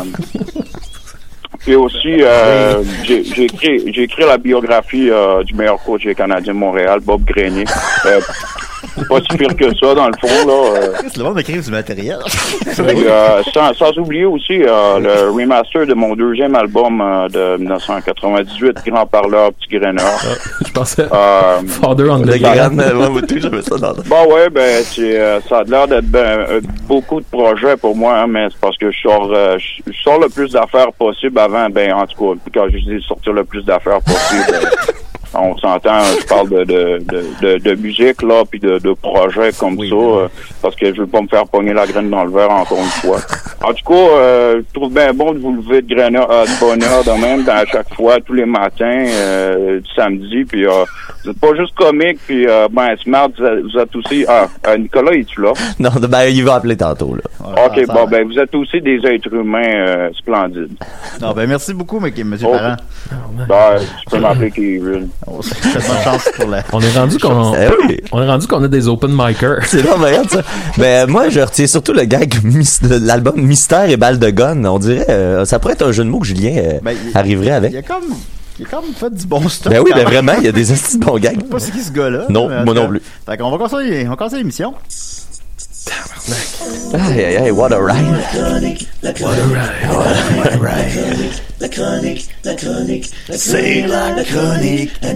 Puis aussi, euh, j'ai écrit, j'ai écrit la biographie euh, du meilleur coach des Canadiens de Montréal, Bob Grenier. Euh, pas si pire que ça, dans le fond, là. euh. Le monde m'écrive du matériel. Euh, sans, sans oublier aussi euh, le remaster de mon deuxième album euh, de 1998, Grand Parleur, Petit Graineur. Je pensais Euh, Father on the j'avais ça dans le- Bah ouais, ben c'est euh, ça a l'air d'être ben, beaucoup de projets pour moi, hein, mais c'est parce que je sors euh, je je sors le plus d'affaires possible avant, ben en tout cas, quand je dis sortir le plus d'affaires possible, on s'entend, je parle de de, de, de, musique là, puis de, de projets comme ça, euh, parce que je veux pas me faire pogner la graine dans le verre encore une fois. En tout cas, euh, je trouve bien bon de vous lever de graine euh, de bonne heure de même, à chaque fois, tous les matins, euh, du samedi, puis euh, vous êtes pas juste comique, puis euh, ben smart, vous êtes, vous êtes aussi. Ah, euh, Nicolas, es-tu là? Non, ben, il va appeler tantôt, là. ok, bon, ben vous êtes aussi des êtres humains euh, splendides. Non, ben merci beaucoup, mais- monsieur Oh. Parent. Ben, tu peux m'appeler Kevin. Faites bonne chance pour la. On est rendu qu'on Eh oui. on est rendu qu'on a des open micers. C'est regarde ça. Ben, moi, je retiens surtout le gag de l'album Mystère et Balle de Gun. On dirait, euh, ça pourrait être un jeu de mots que Julien euh, Ben, arriverait avec. Il a comme. Il a comme fait du bon stuff. Ben oui, ben vraiment, il y a des astuces de bons gags. Je sais pas c'est qui ce gars-là. Non, moi non plus. Fait qu'on va commencer, on va commencer l'émission. Aïe, aïe, aïe, what a ride. La chronique, la chronique, C'est la chronique à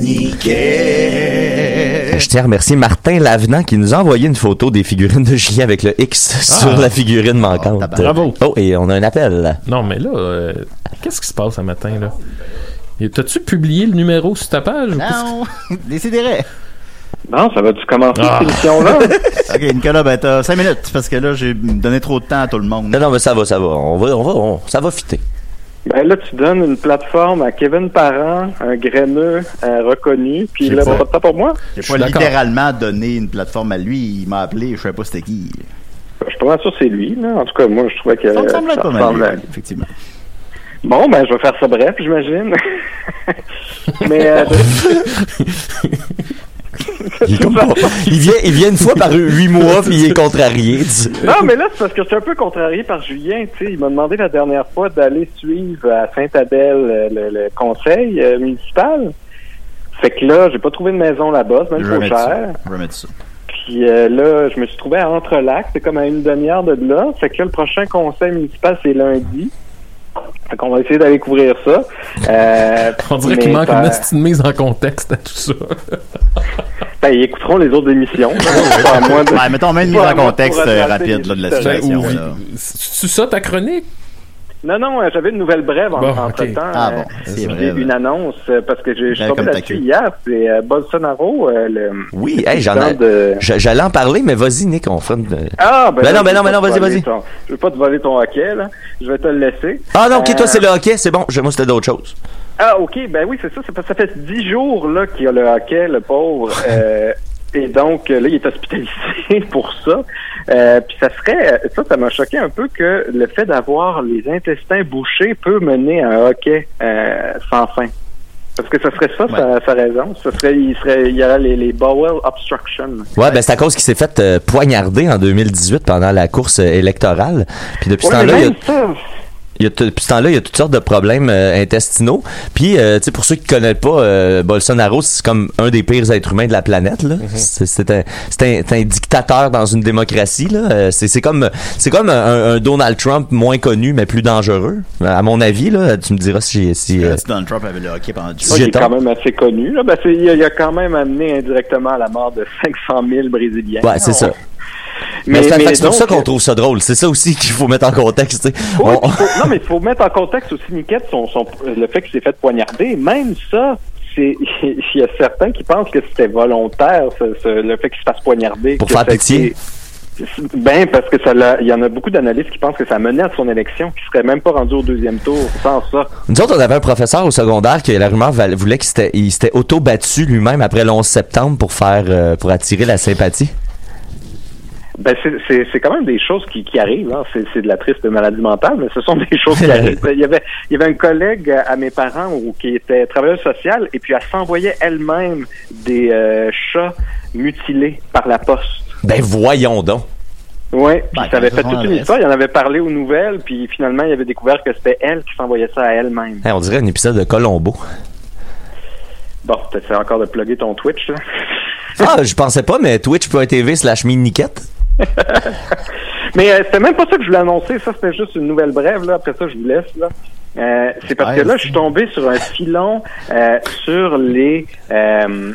Je tiens à remercier Martin Lavenant qui nous a envoyé une photo des figurines de Julien avec le X sur la figurine manquante. Bravo. Oh, et on a un appel. Non, mais là, euh, qu'est-ce qui se passe un matin, là? Et T'as-tu publié le numéro sur ta page? Non, décidérez. Non, ça va-tu commencer Ah. cette émission-là? ok, Nicolas, ben t'as 5 minutes parce que là, j'ai donné trop de temps à tout le monde. Non, non, mais ça va, ça va. On va, on va, on- ça va fitter. Ben là, tu donnes une plateforme à Kevin Parent, un graineux euh, reconnu, puis là, pas- pas de temps pour moi. J'ai pas littéralement donné une plateforme à lui. Il m'a appelé, je savais pas c'était qui. Je suis pas sûr que c'est lui, là. En tout cas, moi, je trouvais que Ça me être pas mal, effectivement. Bon, ben, je vais faire ça bref, j'imagine. Mais, euh, Il, est comme pas- il vient, il vient une fois par huit mois puis il est contrarié. tu- Non, mais là, c'est parce que je suis un peu contrarié par Julien. Tu sais, il m'a demandé la dernière fois d'aller suivre à Saint-Adèle euh, le, le conseil euh, municipal. Fait que là, j'ai pas trouvé de maison là-bas, même trop cher. ça. Je vais mettre ça. Puis euh, là, je me suis trouvé à Entrelac, c'est comme à une demi-heure de là. Fait que là, le prochain conseil municipal, c'est lundi. Fait qu'on va essayer d'aller couvrir ça. Euh, On dirait qu'il manque ça- une petite mise en contexte à tout ça. Ben, ils écouteront les autres émissions. Ouais, mettons même une mise en contexte euh, rapide là, de la situation. Ben. C'est ça ta chronique? Non, non, euh, j'avais une nouvelle brève en, Bon, entre temps. Ah bon, c'est brève. une annonce euh, parce que j'ai- je suis tombé là-dessus hier. C'est euh, Bolsonaro, euh, le. Oui, hey, j'en ai- de- j'a- j'allais en parler, mais vas-y, Nick, on fera une... Ah, ben, Ben non, ben non, ben non, vas-y, vas-y. ton- Je veux pas te voler ton hockey, là. Je vais te le laisser. Ah non, ok, Euh, toi, c'est le hockey, c'est bon. Je- Moi, c'était d'autres choses. Ah, ok, ben oui, c'est ça. ça fait dix jours là qu'il y a le hockey, le pauvre. et donc, euh, là, il est hospitalisé pour ça. Euh, puis ça serait, euh, ça, ça m'a choqué un peu que le fait d'avoir les intestins bouchés peut mener à un hockey euh, sans fin. Parce que ça serait ça, sa, sa raison. Ça serait, il serait, il y aurait les, les bowel obstruction. Ouais, ben c'est à cause qu'il s'est fait euh, poignarder en 2018 pendant la course électorale. Puis depuis ce Ouais, temps-là, il y a- ça, il y a depuis ce temps-là, il y a toutes sortes de problèmes euh, intestinaux. Puis, euh, tu sais, pour ceux qui connaissent pas, euh, Bolsonaro, c'est comme un des pires êtres humains de la planète. Là. C'est, c'est un, c'est un, c'est un dictateur dans une démocratie. Là. Euh, C'est, c'est comme, c'est comme un, un Donald Trump moins connu, mais plus dangereux. À mon avis, là, tu me diras si. Si, euh, Si Donald Trump avait le hockey pendant du Si il est quand même assez connu. Là. Ben, c'est- il, a, il a quand même amené indirectement à la mort de 500 000 Brésiliens. Ouais, c'est ça. Mais- Mais, c'est, pour ça qu'on trouve ça drôle. C'est ça aussi qu'il faut mettre en contexte. Ouais, On- faut- non, mais il faut mettre en contexte aussi, Niquette, son, son- le fait qu'il s'est fait poignarder. Même ça, il y a certains qui pensent que c'était volontaire, ce- ce- le fait qu'il se fasse poignarder. Pour faire pitié? Ben, parce que ça il y en a beaucoup d'analystes qui pensent que ça menait à son élection, qui serait même pas rendu au deuxième tour sans ça. Nous autres, on avait un professeur au secondaire qui, la rumeur voulait qu'il s'était, il s'était auto-battu lui-même après le 11 septembre pour faire, euh, pour attirer la sympathie. Ben, c'est- c'est c'est quand même des choses qui, qui arrivent. Hein. C'est c'est de la triste maladie mentale, mais ce sont des choses qui arrivent. Il y avait, il y avait un collègue à mes parents où, qui était travailleur social et puis elle s'envoyait elle-même des euh, chats mutilés par la poste. Ben, voyons donc. Oui, puis Ben, ça avait fait toute une histoire. Il en avait parlé aux nouvelles, puis finalement, il avait découvert que c'était elle qui s'envoyait ça à elle-même. Hey, on dirait un épisode de Colombo. Bon, peut-être encore de plugger ton Twitch, là. Ah, je pensais pas, mais twitch.tv slash miniquette. Mais euh, c'était même pas ça que je voulais annoncer. Ça, c'était juste une nouvelle brève. Là. Après ça, je vous laisse. Là. Euh, c'est parce Ouais, que là, je suis tombé sur un filon euh, sur les euh,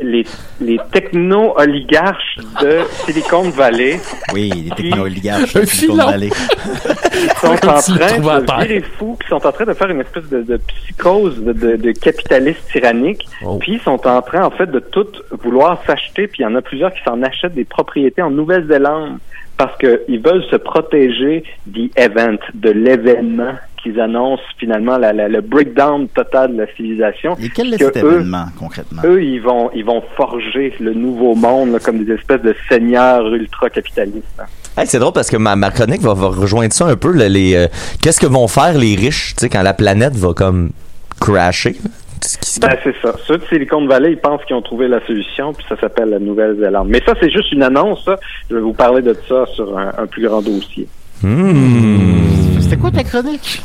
les, les techno-oligarches de Silicon Valley. Oui, les techno-oligarches de Silicon. Valley. sont en train de virer fous, qui sont en train de faire une espèce de, de psychose de, de, de capitaliste tyrannique, puis ils sont en train en fait de tout vouloir s'acheter, puis il y en a plusieurs qui s'en achètent des propriétés en Nouvelle-Zélande parce qu'ils veulent se protéger du event, de l'événement qu'ils annoncent finalement la, la- le breakdown total de la civilisation. Et quel est Que cet eux- événement, concrètement? Eux, ils vont, ils vont forger le nouveau monde là, comme des espèces de seigneurs ultra-capitalistes. hein. Hey, c'est drôle parce que ma, ma chronique va, va rejoindre ça un peu. là, les, euh, qu'est-ce que vont faire les riches tu sais, quand la planète va comme crasher? Ben, c'est ça. Ceux de Silicon Valley, ils pensent qu'ils ont trouvé la solution, puis ça s'appelle la Nouvelle-Zélande. Mais ça, c'est juste une annonce, ça. Je vais vous parler de ça sur un, un plus grand dossier. Hmm. C'était quoi ta chronique?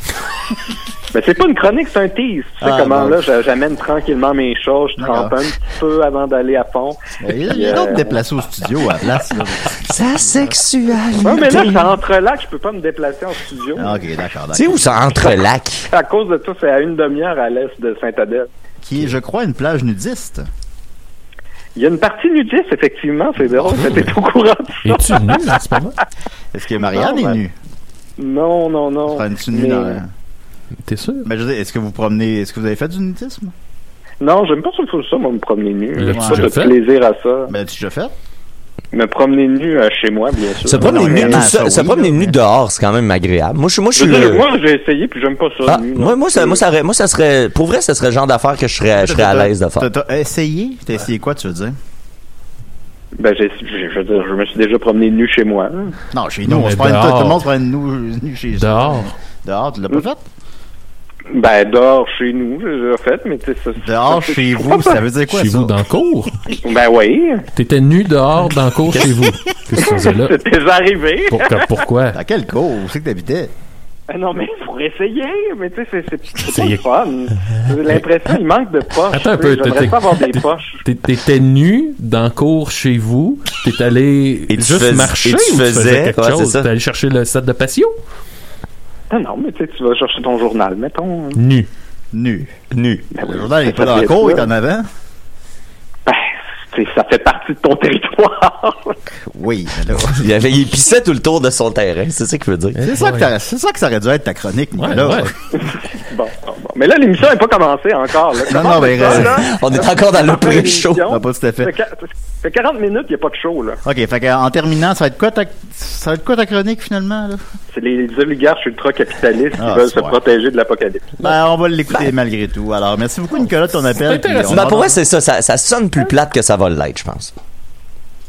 Mais c'est pas une chronique, c'est un tease. Tu sais Ah, comment, bon. là, j'a- j'amène tranquillement mes choses, je trempe un petit peu avant d'aller à fond. Il y a, il y a d'autres euh, déplacés au studio à la place. Là. Sa sexualité. Ouais, mais là, c'est entre lacs, je peux pas me déplacer en studio. Ah, ok, d'accord. d'accord. Tu sais où ça entre lac? À cause de tout, c'est à une demi-heure à l'est de Saint-Adèle. Qui est, je crois, une plage nudiste. Il y a une partie nudiste, effectivement, c'est drôle, t'es au courant de ça. Es-tu nu en ce moment? Est-ce que Marianne Non, est ben- nue? Non, non, non. Prends-tu nu Mais- dans la- T'es sûr? Ben, je veux dire, est-ce que vous promenez, est-ce que vous avez fait du nudisme? Non, j'aime pas ça, ça, moi, me promener nu. L'as-tu J'ai pas déjà de fait? plaisir à ça. Ben, tu déjà fait? Me promener nu euh, chez moi, bien sûr. Se promener nu, mais- tout ça- se promener nu dehors, c'est quand même agréable. Moi, je, moi, je suis. le- moi, j'ai essayé, puis j'aime pas ça. Ah, nu, moi, moi, ça, moi, ça, moi, ça serait. Pour vrai, ça serait le genre d'affaire que je serais, je serais à l'aise de faire. T'as essayé? T'as essayé quoi, tu veux dire? Ben, j'ai, j'ai- je veux dire, je me suis déjà promené nu chez moi. hein. Non, chez nous, Non, on se prend une, tout le monde se prend une nu, nu chez Dehors. Dehors, tu l'as pas fait? Ben, dehors, chez nous, j'ai déjà fait, mais tu sais, ça... Dehors, ça- chez je vous, ça veut dire quoi, Chez ça? vous, dans le cours? Ben oui. T'étais nu dehors, dans le cours, chez vous. Qu'est-ce que tu faisais là? C'est déjà arrivé. Pourquoi? pourquoi? Dans quel cours? Où c'est que t'habitais? Ah non, mais pour essayer, mais tu sais, c'est, c'est, c'est pas le fun. J'ai l'impression qu'il manque de poches. Attends un peu. J'aimerais pas avoir des poches. t'étais- T'étais nu dans le cours chez vous. T'es allé Et juste fais- marcher et tu ou tu faisais- quelque ouais, c'est chose? ça. T'es allé chercher le set de patio? Non, non, mais tu sais, tu vas chercher ton journal, mettons. Nu. Nu. Nu. Ben oui, Le journal, il est ça pas dans le cours, il est en avant. C'est- ça fait partie de ton territoire. Oui, il, avait, il pissait tout le tour de son terrain, c'est ça qu'il veut dire. C'est ça, que ça que ça aurait dû être ta chronique, Nicolas. bon, bon, bon. Mais là, l'émission n'est pas commencée encore. Là. Non, non, mais ça, reste- là? on est encore dans le pré-show. Ah, pas tout à fait. Ça fait qua- ça fait 40 minutes, il n'y a pas de show. là. OK, fait en terminant, ça va être quoi ta, ça va être quoi ta chronique finalement? Là? C'est les oligarches ultra-capitalistes Ah, qui veulent c'est se vrai. protéger de l'apocalypse. Ben, on va l'écouter malgré tout. Alors, merci beaucoup, Nicolas, de ton appel. Ben, pour moi, c'est ça, ça. Ça sonne plus plate que ça va l'être, je pense.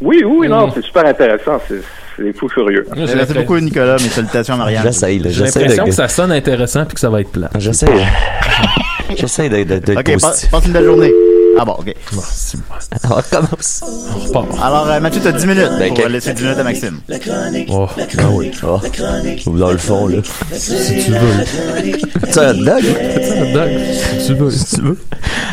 Oui, oui, non, Mm. c'est super intéressant. C'est c'est fou furieux. Merci beaucoup, Nicolas. Mes salutations à Marianne. J'essaye, J'ai j'essaie l'impression de- que ça sonne intéressant puis que ça va être plat. J'essaie. J'essaie de, de, OK, passe, une belle journée. Ah bon, OK. On recommence. Alors, euh, Mathieu, t'as 10 minutes Ben, pour ok. laisser 10 minutes à Maxime. Oh, ah oui. Oh. Ou dans le fond, là. Si tu veux. C'est un dog? C'est un dog. Si tu veux. Si tu veux.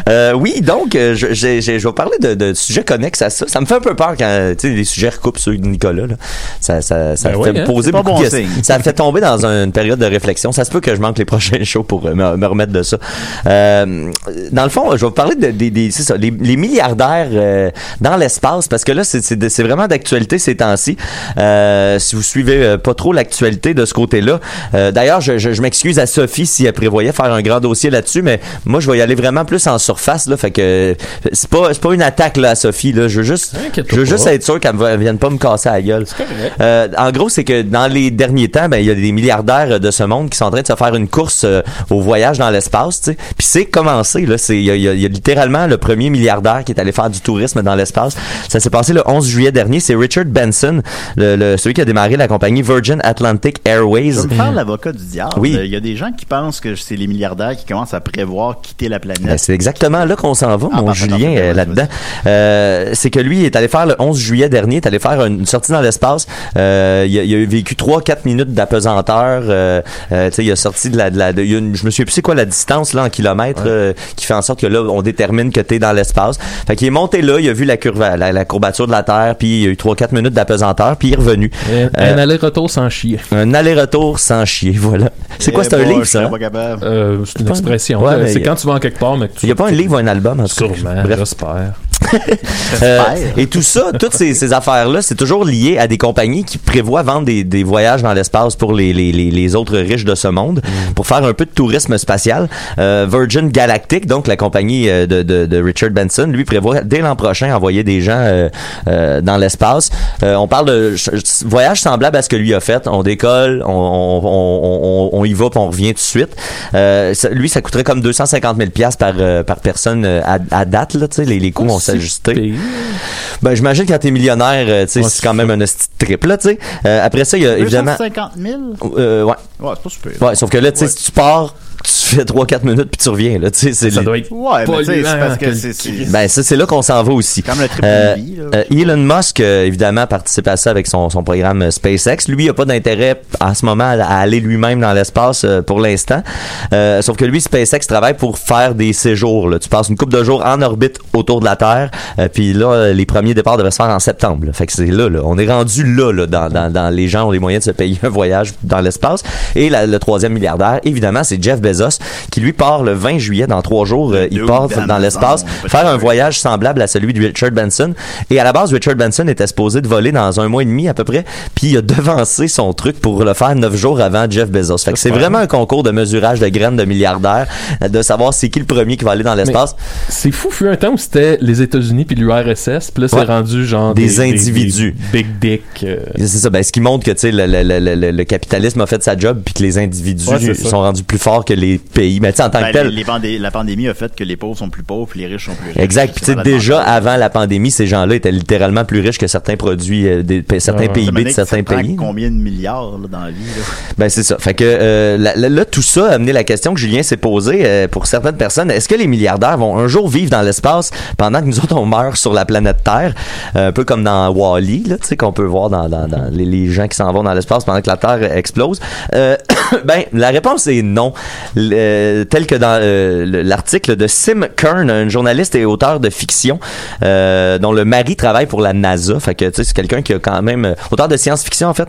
Euh, oui, donc, euh, je, j'ai- je vais parler de, de sujets connexes à ça. Ça me fait un peu peur quand tu sais, les sujets recoupent ceux de Nicolas. Là. Ça, ça, ça Ben fait oui, hein. poser beaucoup bon de questions. Ça me fait tomber dans une période de réflexion. Ça se peut que je manque les prochains shows pour euh, me, me remettre de ça. Euh, dans le fond, je vais vous parler de, des- des- c'est ça, les, les milliardaires euh, dans l'espace, parce que là, c'est, de- vraiment d'actualité ces temps-ci. Euh, si vous suivez euh, pas trop l'actualité de ce côté-là. Euh, d'ailleurs, je, je, je m'excuse à Sophie si elle prévoyait faire un grand dossier là-dessus, mais moi, je vais y aller vraiment plus en surface. Là, fait que c'est pas, c'est pas une attaque là, à Sophie. Là. Je veux juste, je veux juste être sûr qu'elle ne vienne pas me casser la gueule. Euh, en gros, c'est que dans les derniers temps, ben, il y a des milliardaires de ce monde qui sont en train de se faire une course euh, au voyage dans l'espace. tu sais. Puis c'est commencé. Là, c'est, il, y a, y y littéralement le premier milliardaire qui est allé faire du tourisme dans l'espace. Ça s'est passé le 11 juillet dernier. C'est Richard Benson, le, le- celui qui a démarré la compagnie Virgin Atlantic Airways. Je vais me faire l'avocat du diable. Oui. Il y a des gens qui pensent que c'est les milliardaires qui commencent à prévoir quitter la planète. Ben, c'est exactement là qu'on s'en va, Ah, mon Julien, euh, là-dedans. Euh, c'est que lui il est allé faire le 11 juillet dernier, il est allé faire une sortie dans l'espace. Euh, il, a, il a vécu 3-4 minutes d'apesanteur. Euh, euh, tu sais, il a sorti de la... De la de- il y a une- je me souviens plus c'est quoi la distance là en kilomètres euh, qui fait en sorte que là, on détermine que tu es dans l'espace. Fait qu'il est monté là, il a vu la, curve, la, la courbature de la Terre, puis il a eu 3-4 minutes d'apesanteur, puis il est revenu. Un, Euh, un aller-retour sans chier. un aller-retour sans chier, voilà. C'est quoi, Eh c'est un livre, ça? hein? c'est une expression. Ouais, c'est y quand tu vas en quelque part, mais que tu Il n'y a pas un livre ou un album, en tout cas. Sûrement, j'espère. Euh, et tout ça, toutes ces, ces affaires-là, c'est toujours lié à des compagnies qui prévoient vendre des, des voyages dans l'espace pour les, les, les, les autres riches de ce monde, Mm. pour faire un peu de tourisme spatial. Euh, Virgin Galactic, donc la compagnie euh, de, de, de Richard Benson, lui prévoit dès l'an prochain envoyer des gens euh, dans l'espace. On parle de voyage semblable à ce que lui a fait. On décolle, on, on, on, on, on y va, puis on revient tout de suite. Ça- lui, ça coûterait comme 250 000 pièces par par personne à, à date là. Les, les coûts vont s'ajuster. Ben, j'imagine quand t'es millionnaire, euh, tu sais, c'est quand même un trip, là, tu sais. Euh, après ça, il y a évidemment... 250 000? Euh, ouais. Ouais, c'est pas super. Ouais, sauf que là, tu sais, si tu pars, tu fais 3-4 minutes puis tu reviens, là, tu sais, c'est... Ça les- doit être Ouais, mais tu sais, c'est parce que que c'est-. Ben, ça, c'est là qu'on s'en va aussi. Comme le trip Euh, vie, là. euh, Elon Musk, euh, évidemment, participe à ça avec son, son programme euh, SpaceX. Lui, il n'a pas d'intérêt en ce moment à, aller lui-même dans l'espace euh, pour l'instant. Euh, sauf que lui, SpaceX travaille pour faire des séjours. là. Tu passes une couple de jours en orbite autour de la Terre. euh, puis là, les premiers départs devraient se faire en septembre. là. Fait que c'est là, là. On est rendu là, là dans, dans, dans les gens ont les moyens de se payer un voyage dans l'espace. Et la- le troisième milliardaire, évidemment, c'est Jeff Bezos, qui lui part le 20 juillet, dans trois jours. euh, il part dans l'espace, faire un voyage semblable à celui de Richard Benson. Et à la base, Richard Benson était supposé de voler dans un mois et demi à peu près, puis il a devancé son truc pour le faire neuf jours avant Jeff Bezos. Fait que c'est vraiment un concours de mesurage de graines de milliardaires, de savoir c'est qui le premier qui va aller dans l'espace. C'est fou, fut un temps où c'était les États-Unis puis l'URSS, puis là c'est Ouais. rendu genre Des individus. des big dick. euh, C'est ça, ben, ce qui montre que tu sais, le, le, le, le- le capitalisme a fait sa job puis que les individus Ouais, sont rendus plus forts que les pays. Mais tu sais, en tant Ben, que tel, les- les pandé- la pandémie a fait que les pauvres sont plus pauvres puis les riches sont plus riches. Exact. Puis tu sais, C'est déjà avant la pandémie, ces gens-là étaient littéralement plus riches que certains produits, euh, des, pa- certains PIB de certains pays. Combien de milliards là, dans la vie? Là? Ben c'est ça. Fait que euh, là, là- là, tout ça a amené la question que Julien s'est posée euh, pour certaines personnes. Est-ce que les milliardaires vont un jour vivre dans l'espace pendant que nous autres on meurt sur la planète Terre, Euh, un peu comme dans Wall-E, là, tu sais qu'on peut voir dans, dans, dans les, les gens qui s'en vont dans l'espace pendant que la Terre explose. Euh, ben la réponse est non, euh, tel que dans euh, le- l'article de Sim Kern, un journaliste et auteur de fiction, euh, dont le mari travaille pour la NASA. Fait que c'est quelqu'un qui a quand même auteur de science-fiction en fait,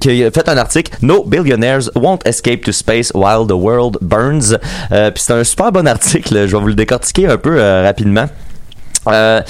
qui a fait un article No billionaires won't escape to space while the world burns. Puis c'est un super bon article. Je vais vous le décortiquer un peu rapidement. Euh,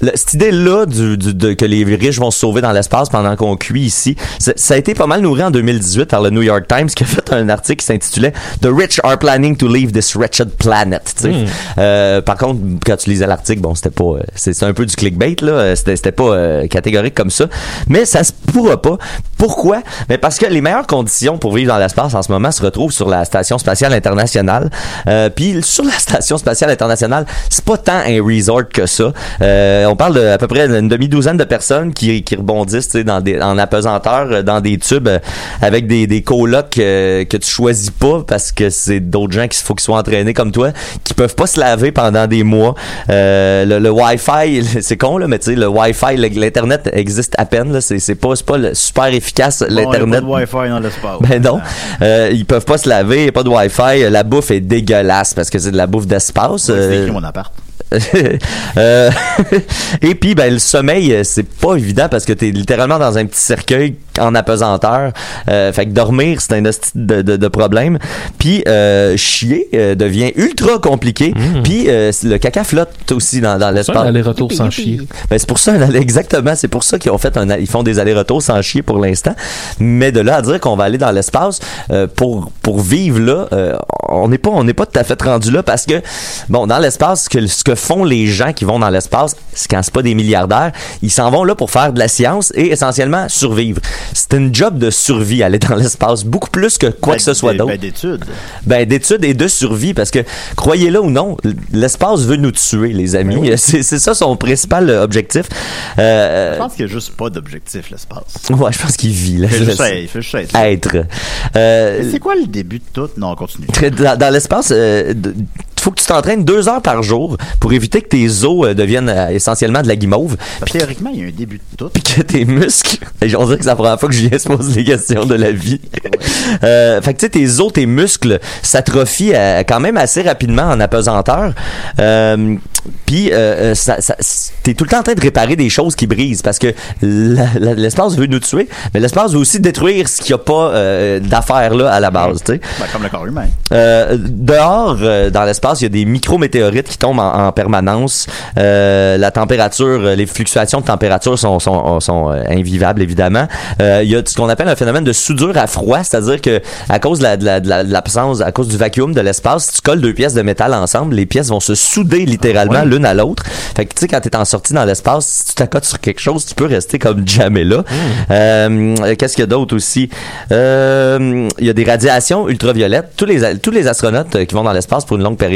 le- cette idée-là du, du- de, que les riches vont se sauver dans l'espace pendant qu'on cuit ici, ça, a été pas mal nourri en 2018 par le New York Times qui a fait un article qui s'intitulait The rich are planning to leave this wretched planet. Hmm. Euh, par contre, quand tu lisais l'article, bon, c'était pas, euh, c'est un peu du clickbait là, euh, c'était c'était pas euh, catégorique comme ça, mais ça se pourra pas. Pourquoi? Mais parce que les meilleures conditions pour vivre dans l'espace en ce moment se retrouvent sur la station spatiale internationale. Euh, Puis sur la station spatiale internationale, c'est pas tant un resort que ça. Euh, on parle de à peu près d'une demi-douzaine de personnes qui, qui rebondissent dans des, en apesanteur euh, dans des tubes euh, avec des, des colocs euh, que tu choisis pas parce que c'est d'autres gens qu'il faut qu'ils soient entraînés comme toi qui peuvent pas se laver pendant des mois. Le, le Wi-Fi, c'est con là, mais tu sais le Wi-Fi, l'internet existe à peine là. C'est c'est pas c'est pas le- super efficace il l'internet. pas de Wi-Fi dans l'espace. Ben non, ils peuvent pas se laver, y a pas de Wi-Fi, la bouffe est dégueulasse parce que c'est de la bouffe d'espace. C'est euh, écrit mon appart. euh, et puis ben le sommeil euh, c'est pas évident parce que t'es littéralement dans un petit cercueil en apesanteur. Euh, fait que dormir c'est un de, de, de problème. Puis euh, chier euh, devient ultra compliqué. Puis euh, le caca flotte aussi dans, dans l'espace. un aller-retour sans chier. ben, c'est pour ça exactement. C'est pour ça qu'ils ont fait un ils font des allers-retours sans chier pour l'instant. Mais de là à dire qu'on va aller dans l'espace euh, pour pour vivre là euh, on n'est pas on n'est pas tout à fait rendu là parce que bon dans l'espace ce que ce que font les gens qui vont dans l'espace quand c'est pas des milliardaires ils s'en vont là pour faire de la science et essentiellement survivre c'est une job de survie aller dans l'espace beaucoup plus que quoi que ce soit Ben, d'autre ben, d'études. ben d'études et de survie parce que croyez-le ou non l'espace veut nous tuer les amis Ben oui. c'est ça son principal euh, objectif Euh, Je pense qu'il n'y a juste pas d'objectif, l'espace. Ouais, je pense qu'il vit là. Il fait juste être, il fait juste être. Être. Euh, C'est quoi le début de tout? Non, on continue. dans, dans l'espace, euh, faut que tu t'entraînes deux heures par jour pour éviter que tes os euh, deviennent euh, essentiellement de la guimauve. Que théoriquement, il y a un début de tout. Puis que tes muscles, et on dirait que c'est la première fois que Julien se pose les questions de la vie. Euh, fait que tu sais, tes os, tes muscles s'atrophient quand même assez rapidement en apesanteur. Puis ça, ça- t'es tout le temps en train de réparer des choses qui brisent parce que l'espace veut nous tuer, mais l'espace veut aussi détruire ce qu'il n'y a pas d'affaires là à la base, tu sais. Ben, comme le corps humain. Dehors, dans l'espace, il y a des micro-météorites qui tombent en, en permanence. Euh, la température, euh, les fluctuations de température sont, sont, sont euh, invivables, évidemment. Euh, il y a ce qu'on appelle un phénomène de soudure à froid, c'est-à-dire que à cause de la- de la- de la- de l'absence, à cause du vacuum de l'espace, si tu colles deux pièces de métal ensemble, les pièces vont se souder littéralement ouais. l'une à l'autre. Fait que tu sais, quand t'es en sortie dans l'espace, si tu t'accotes sur quelque chose, tu peux rester comme jamais là. Euh, Qu'est-ce qu'il y a d'autre aussi? Il y a des radiations ultraviolettes. Tous les, tous les astronautes qui vont dans l'espace pour une longue période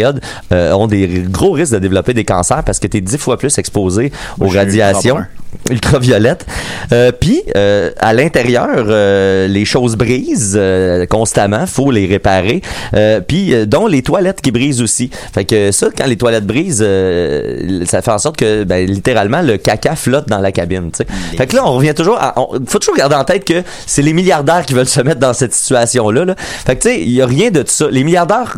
euh, ont des gros risques de développer des cancers parce que tu es dix fois plus exposé aux radiations ultra ultraviolettes. Euh, Puis, euh, à l'intérieur, euh, les choses brisent euh, constamment. faut les réparer. Euh, Puis, euh, dont les toilettes qui brisent aussi. Fait que ça, quand les toilettes brisent, euh, ça fait en sorte que, ben, littéralement, le caca flotte dans la cabine. tu sais. Fait que là, on revient toujours à... on- faut toujours garder en tête que c'est les milliardaires qui veulent se mettre dans cette situation-là. là. Fait que, tu sais, il y a rien de ça. Les milliardaires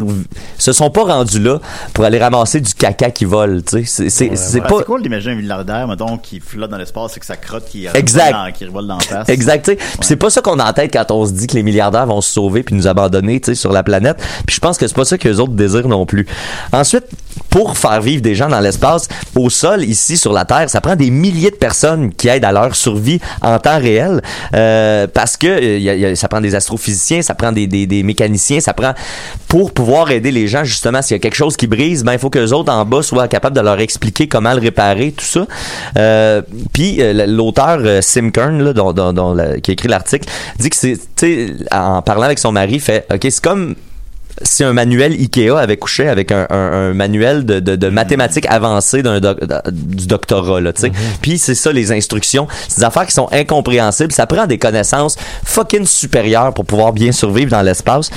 se sont pas rendus là pour aller ramasser du caca qui vole. tu sais. C'est c'est Ben, pas... C'est cool d'imaginer un milliardaire, mettons, qui flotte dans l'espace et que ça crotte qui Exact. dans, qui revole dans la face. Exact. tu sais. C'est pas ça qu'on a en tête quand on se dit que les milliardaires vont se sauver puis nous abandonner tu sais, sur la planète. Puis je pense que c'est pas ça que les autres désirent non plus. Ensuite, pour faire vivre des gens dans l'espace, au sol, ici sur la Terre, ça prend des milliers de personnes qui aident à leur survie en temps réel. Euh, parce que euh, y a- y a- ça prend des astrophysiciens, ça prend des, des, des mécaniciens, ça prend pour pouvoir aider les gens justement s'il y a quelque chose qui brise, ben il faut que les autres en bas soient capables de leur expliquer comment le réparer, tout ça. Euh, Puis euh, l'auteur euh, Sim Kern, qui a écrit l'article, dit que c'est, en parlant avec son mari, fait, ok, c'est comme si un manuel Ikea avait couché avec un, un- un manuel de, de, de mathématiques avancées d'un doc- du doctorat là, tu sais. Puis c'est ça les instructions, c'est des affaires qui sont incompréhensibles, ça prend des connaissances fucking supérieures pour pouvoir bien survivre dans l'espace.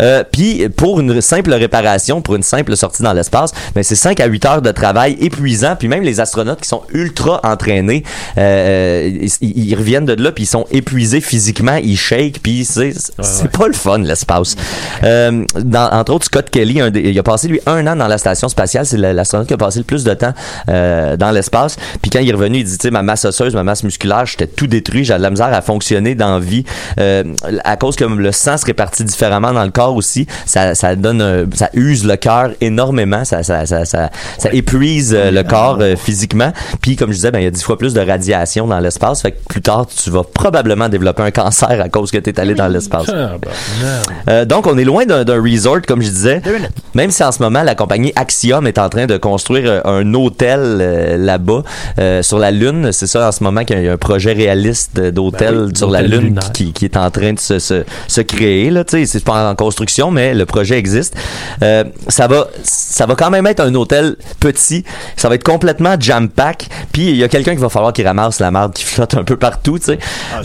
Euh, puis pour une simple réparation, pour une simple sortie dans l'espace, ben c'est 5 à 8 heures de travail épuisant, puis même les astronautes qui sont ultra entraînés, euh, ils, ils reviennent de là puis ils sont épuisés physiquement, ils shake puis c'est c'est pas le fun l'espace. Euh, dans, entre autres, Scott Kelly, un il a passé lui un an dans la station spatiale. C'est la- l'astronaute qui a passé le plus de temps euh, dans l'espace. Puis quand il est revenu, il dit, tu sais, ma masse osseuse, ma masse musculaire, j'étais tout détruit. J'avais de la misère à fonctionner dans la vie. Euh, à cause que le sang se répartit différemment dans le corps aussi, ça, ça donne, ça use le cœur énormément. Ça, ça, ça, ça, ça épuise euh, le corps physiquement. Puis comme je disais, ben, il y a dix fois plus de radiation dans l'espace. Fait que plus tard, tu vas probablement développer un cancer à cause que tu es allé dans l'espace. Ah. Euh, donc, on est loin d'un resort, comme je disais. Même si en ce moment, la compagnie Axiom est en train de construire euh, un hôtel euh, là-bas, euh, sur la Lune. C'est ça, en ce moment, qu'il y a un projet réaliste d'hôtel Ben oui, sur la Lune qui, qui est en train de se, se, se créer. Là, Tu sais, c'est pas en construction, mais le projet existe. Euh, ça va, ça va quand même être un hôtel petit. Ça va être complètement jam-pack. Puis, il y a quelqu'un qui va falloir qu'il ramasse la marde qui flotte un peu partout, tu sais. Ah,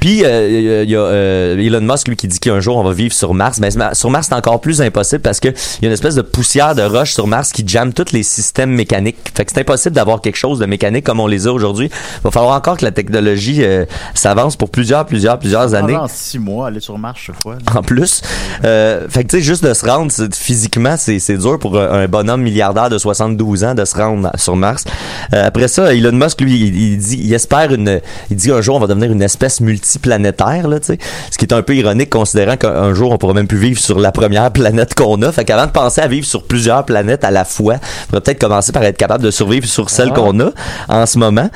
puis il y a- Elon Musk lui qui dit qu'un jour on va vivre sur Mars. Mais sur Mars c'est encore plus impossible parce que il y a une espèce de poussière de roche sur Mars qui jamme tous les systèmes mécaniques. Fait que c'est impossible d'avoir quelque chose de mécanique comme on les a aujourd'hui. Il va falloir encore que la technologie euh, s'avance pour plusieurs, plusieurs, plusieurs années. Six mois, aller sur Mars chaque fois. En plus, euh, fait que tu sais juste de se rendre physiquement, c'est dur pour un, un bonhomme milliardaire de 72 ans de se rendre sur Mars. Euh, après ça, Elon Musk lui, il, il dit, il espère une, il dit un jour on va devenir une espèce multiplanétaire là, tu sais, ce qui est un peu ironique considérant qu'un jour on pourra même plus vivre sur la première planète qu'on a. Fait qu'avant de penser à vivre sur plusieurs planètes à la fois, on pourrait peut-être commencer par être capable de survivre sur celle Ah. qu'on a en ce moment.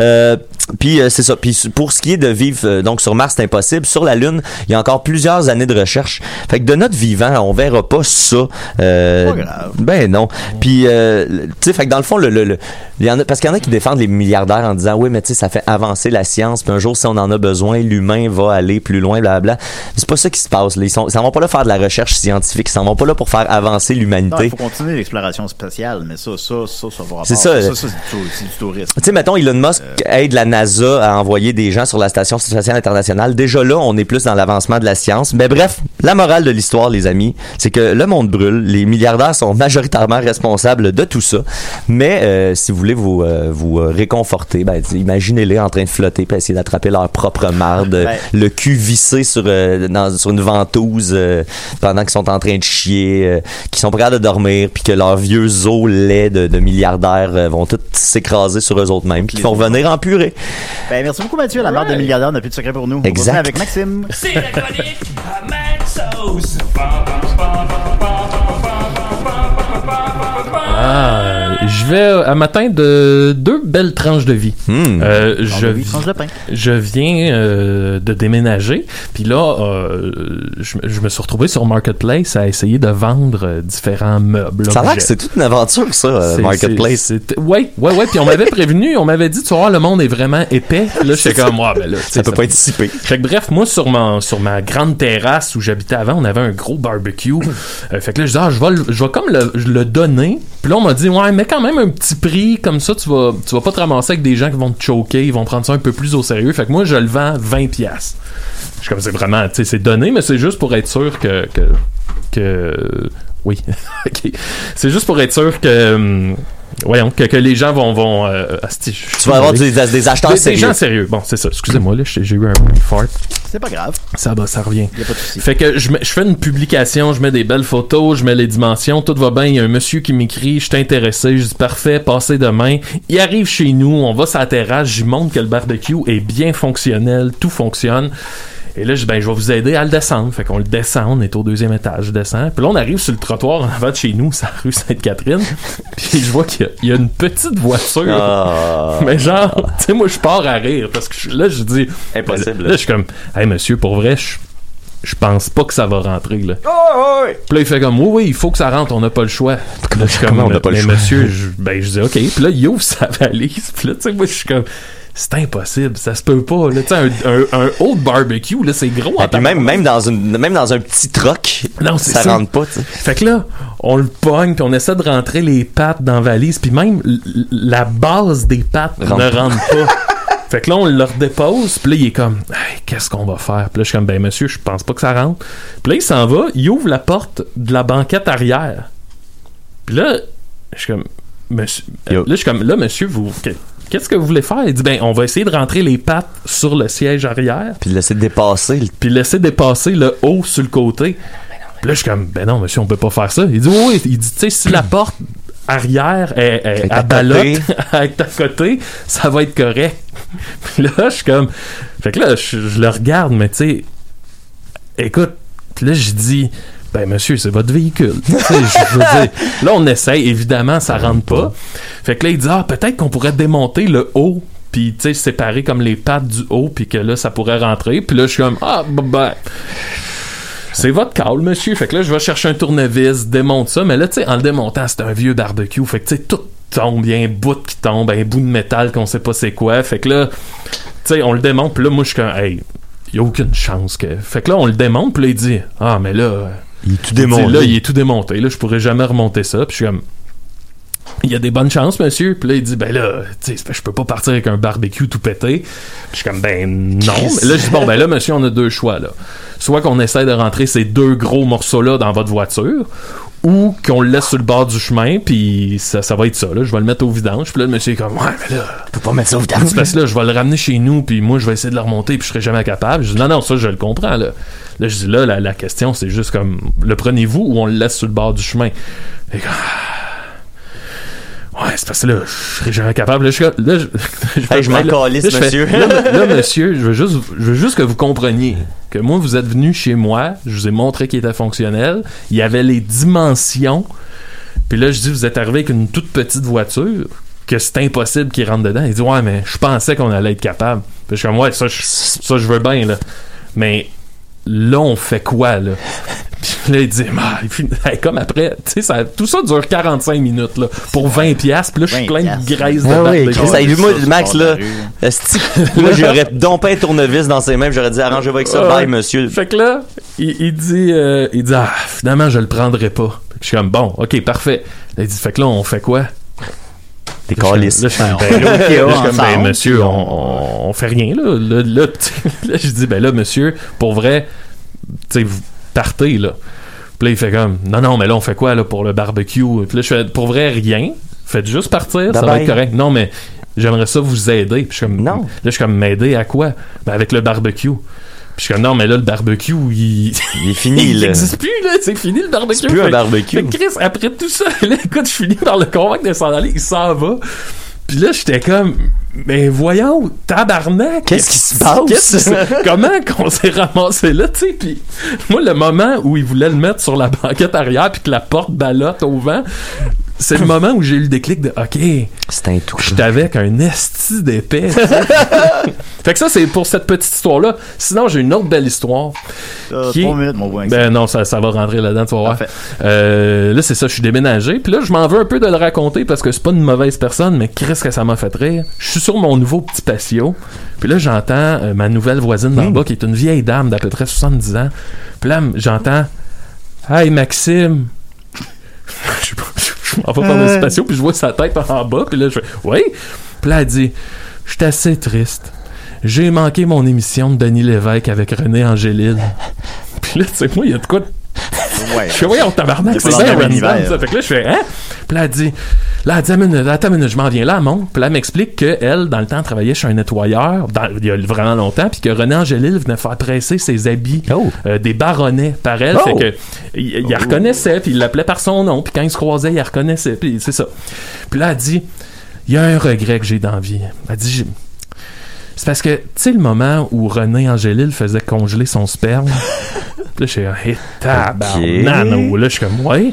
Euh, puis euh, c'est ça. Puis pour ce qui est de vivre euh, donc sur Mars, c'est impossible. Sur la Lune, il y a encore plusieurs années de recherche. Fait que de notre vivant, on verra pas ça. Euh, Pas grave. Ben non. Puis euh, tu sais, fait que dans le fond, le, le, le- il y en a, parce qu'il y en a qui défendent les milliardaires en disant oui, mais tu sais, ça fait avancer la science. Puis un jour, si on en a besoin, l'humain va aller plus loin, blablabla. C'est pas ça qui se passe. là. Ils sont, ils s'en vont pas là faire de la recherche scientifique. Ils s'en vont pas là pour faire avancer l'humanité. il faut continuer l'exploration spatiale, mais ça, ça, ça, ça va. C'est ça. Ça, ça, c'est du, c'est du tourisme. Tu sais, mettons, Elon Musk aide la NASA à envoyer des gens sur la Station spatiale internationale. Déjà là, on est plus dans l'avancement de la science. Mais bref, la morale de l'histoire, les amis, c'est que le monde brûle. Les milliardaires sont majoritairement responsables de tout ça. Mais euh, si vous voulez vous, euh, vous euh, réconforter, ben, imaginez-les en train de flotter puis essayer d'attraper leur propre marde, le cul vissé sur, euh, dans, sur une ventouse pendant qu'ils sont en train de chier, qu'ils sont prêts à dormir, puis que leurs vieux os laids de, de milliardaires vont tous s'écraser sur eux autres mêmes, puis qu'ils vont revenir en purée. Ben, merci beaucoup, Mathieu. La marque de milliardaire n'a plus de secret pour nous. Exact. avec Maxime. C'est la chronique à Maxos. Ah, je vais à matin de deux belles tranches de vie. Euh, je, de vie, tranche de pain. je viens euh, de déménager, puis là, euh, je, je me suis retrouvé sur Marketplace à essayer de vendre euh, différents meubles. Ça a l'air que c'est toute une aventure, ça, euh, Marketplace. Ouais, ouais, ouais. Puis on m'avait prévenu, on m'avait dit, tu vois, le monde est vraiment épais. Là, j'étais comme, ouais, ben là, Ça peut pas être si. Fait que bref, moi, sur, mon, sur ma grande terrasse où j'habitais avant, on avait un gros barbecue. Euh, fait que là, je dis, ah, je vais, je vais comme le, le donner. Puis là, on m'a dit, ouais, mais quand même un petit prix, comme ça, tu vas, tu vas pas te ramasser avec des gens qui vont te choquer, ils vont prendre ça un peu plus au sérieux. Fait que moi, je le vends 20$. piastres. Je suis comme, c'est vraiment, tu sais, c'est donné, mais c'est juste pour être sûr que. que, que oui, ok. C'est juste pour être sûr que. hum, Voyons, que, que les gens vont. vont euh, asti, suis Tu vas avoir des- des acheteurs Des- sérieux. Des gens sérieux. Bon, c'est ça. Excusez-moi, là, j'ai j'ai eu un fart. C'est pas grave. Ça va, ça revient. Y a pas de souci. Fait que je, je fais une publication, je mets des belles photos, je mets les dimensions, tout va bien. Il y a un monsieur qui m'écrit, je suis intéressé, je dis parfait, passez demain. Il arrive chez nous, on va sur la terrasse, j'y montre que le barbecue est bien fonctionnel, tout fonctionne. Et là, je dis, ben, je vais vous aider à le descendre. Fait qu'on le descend, on est au deuxième étage, je descends. Puis là, on arrive sur le trottoir en avant de chez nous, c'est la rue Sainte-Catherine. Puis je vois qu'il y a- il y, a une petite voiture. Ah. Mais genre, tu sais, moi, je pars à rire parce que là, je dis. Impossible, Là, je suis comme, hey, monsieur, pour vrai, je, je pense pas que ça va rentrer, là. Oh, Puis là, il fait comme, oui, oui, il faut que ça rentre, on n'a pas le choix. Là, je suis comme, comment on n'a pas le mais choix? monsieur, je, ben, je dis, OK. Puis là, il ouvre sa valise. Puis là, tu sais, moi, je suis comme, c'est impossible, ça se peut pas. Là, un, un, un haut barbecue, là, c'est gros. Et puis même, même, dans une, même dans un petit troc, Non, ça, ça. rentre pas. tu sais. Fait que là, on le pogne, puis on essaie de rentrer les pattes dans la valise, puis même la base des pattes Rentre ne rentre pas. fait que là, on le redépose, puis là, il est comme, Hey, qu'est-ce qu'on va faire? Puis là, je suis comme, ben monsieur, je pense pas que ça rentre. Puis là, il s'en va, il ouvre la porte de la banquette arrière. Puis là, je suis comme, monsieur, là, je suis comme, là, monsieur, vous, qu'est-ce que vous voulez faire? Il dit, ben, on va essayer de rentrer les pattes sur le siège arrière. Puis laisser dépasser. le- Puis laisser dépasser le haut sur le côté. Puis Puis là, je suis comme, ben non, monsieur, on peut pas faire ça. Il dit, oui, oui. Il dit, tu sais, si la porte arrière est, est à à balotte côté. avec ta côté, ça va être correct. Puis là, je suis comme, fait que là, je, je le regarde, mais tu sais, écoute, puis là, je dis, ben monsieur, c'est votre véhicule. Là, on essaye, évidemment, ça rentre pas. Fait que là, il dit, ah, peut-être qu'on pourrait démonter le haut, puis tu séparer comme les pattes du haut, puis que là, ça pourrait rentrer. Puis là, je suis comme, ah, ben, c'est votre call, monsieur. Fait que là, je vais chercher un tournevis, démonte ça. Mais là, tu sais, en le démontant, c'est un vieux barbecue. Fait que tu sais, tout tombe. Il y a un bout qui tombe, un bout de métal qu'on sait pas c'est quoi. Fait que là, tu sais, on le démonte. Puis là, moi, je suis comme, hey, il a aucune chance que. Fait que là, on le démonte. Puis là, il dit, ah, mais là. Il est tout démonté. Là, il est tout démonté. Là, je pourrais jamais remonter ça. Puis je suis comme, il y a des bonnes chances, monsieur. Puis là, il dit, ben là, tu sais, je peux pas partir avec un barbecue tout pété. Puis je suis comme, ben non. Mais là, je dis, bon, ben là, monsieur, on a deux choix, là. Soit qu'on essaie de rentrer ces deux gros morceaux-là dans votre voiture, ou qu'on le laisse sur le bord du chemin, puis ça, ça va être ça, là. Je vais le mettre au vidange. Puis là, le monsieur est comme, ouais, mais là. peux pas mettre ça au dit, Parce que là, je vais le ramener chez nous, puis moi, je vais essayer de le remonter, puis je serai jamais capable. Je dis, non, non, ça, je le comprends, là. Là, je dis, là, la, la question, c'est juste comme, le prenez-vous ou on le laisse sur le bord du chemin? Fait que, Ouais, c'est parce que là, je serais jamais capable. Là, je, là, je, Hey, je m'en calisse, je fais, monsieur. là, là, monsieur, je veux, juste, je veux juste que vous compreniez que moi, vous êtes venu chez moi, je vous ai montré qu'il était fonctionnel, il y avait les dimensions, puis là, je dis, vous êtes arrivé avec une toute petite voiture, que c'est impossible qu'il rentre dedans. Il dit, ouais, mais je pensais qu'on allait être capable. Puis je suis comme, ouais, ça, je, ça, je veux bien, là. Mais là, on fait quoi, là? Puis là, il dit, Ah, et puis, hey, comme après, tu sais, ça- tout ça dure 45 minutes, là, pour 20 piastres, puis là, je suis plein de graisse de Ah oui, hey, moi, Max, là, moi, j'aurais dompé un tournevis dans ses mains, puis j'aurais dit, arrangez-vous avec ça, Ouais. bye, monsieur. Fait que là, il, il dit, euh, il dit, ah, finalement, je le prendrai pas. Je suis comme, bon, ok, parfait. Là, il dit, fait que là, on fait quoi? T'es calice. Là, je suis comme, Ben, ben, ben, monsieur, on, on, on fait rien, là. Là, là, je dis, ben là, monsieur, pour vrai, tu sais, partez, là. Puis là, il fait comme, non, non, mais là, on fait quoi, là, pour le barbecue? Puis là, je fais, pour vrai, rien. Faites juste partir, ça va être correct. Non, mais j'aimerais ça vous aider. Puis je suis comme, non. Là, je suis comme, m'aider à quoi? Ben, avec le barbecue. Puis je suis comme, non, mais là, le barbecue, il... Il est fini, il là. n'existe plus, là. C'est fini, le barbecue. C'est plus un barbecue. fait Chris, après tout ça, là, écoute, je finis par le convaincre de s'en aller. Il s'en va. Puis là, j'étais comme, mais voyons, tabarnak. Qu'est-ce qui se passe? Comment qu'on s'est ramassé là, tu sais? Puis moi, le moment où il voulait le mettre sur la banquette arrière puis que la porte ballotte au vent, c'est le moment où j'ai eu le déclic de, OK, c'est un tout. J'étais avec un esti d'épais. sais. fait que ça, c'est pour cette petite histoire-là. Sinon, j'ai une autre belle histoire. Euh, qui est- trois minutes, mon. Ben non, ça, ça va rentrer là-dedans, tu vas voir. Euh, là, c'est ça, je suis déménagé. Puis là, je m'en veux un peu de le raconter parce que c'est pas une mauvaise personne, mais qu'est-ce que ça m'a fait rire. Je suis sur mon nouveau petit patio. Puis là, j'entends euh, ma nouvelle voisine d'en bas, qui est une vieille dame d'à peu près 70 ans. Puis là, j'entends Hey Maxime! je je m'en vais par le Euh. puis je vois sa tête en bas, puis là, je fais Oui! Puis là, elle dit Je suis assez triste. J'ai manqué mon émission de Denis Lévesque avec René Angélil. Puis là, tu sais, moi, il y a de quoi. de- Ouais. Je fais, voyons, tabarnak, Il est c'est bien random, ça. Fait que là, je fais, hein? Puis là, elle dit, là, elle dit, attends une minute, attends une minute, je m'en viens là, monte. Puis là, elle m'explique qu'elle, dans le temps, travaillait chez un nettoyeur, dans- il y a vraiment longtemps, puis que René Angélil venait faire presser ses habits, euh, des baronnets par elle. Oh. Fait que, il, il la reconnaissait, puis il l'appelait par son nom, puis quand ils se croisaient, il la reconnaissait, puis c'est ça. Puis là, elle dit, il y a un regret que j'ai dans la vie. Elle dit, j'ai- c'est parce que, tu sais, le moment où René Angélil faisait congeler son sperme, Puis là, je suis comme, hé, tabarnane, Là, je suis comme, ouais.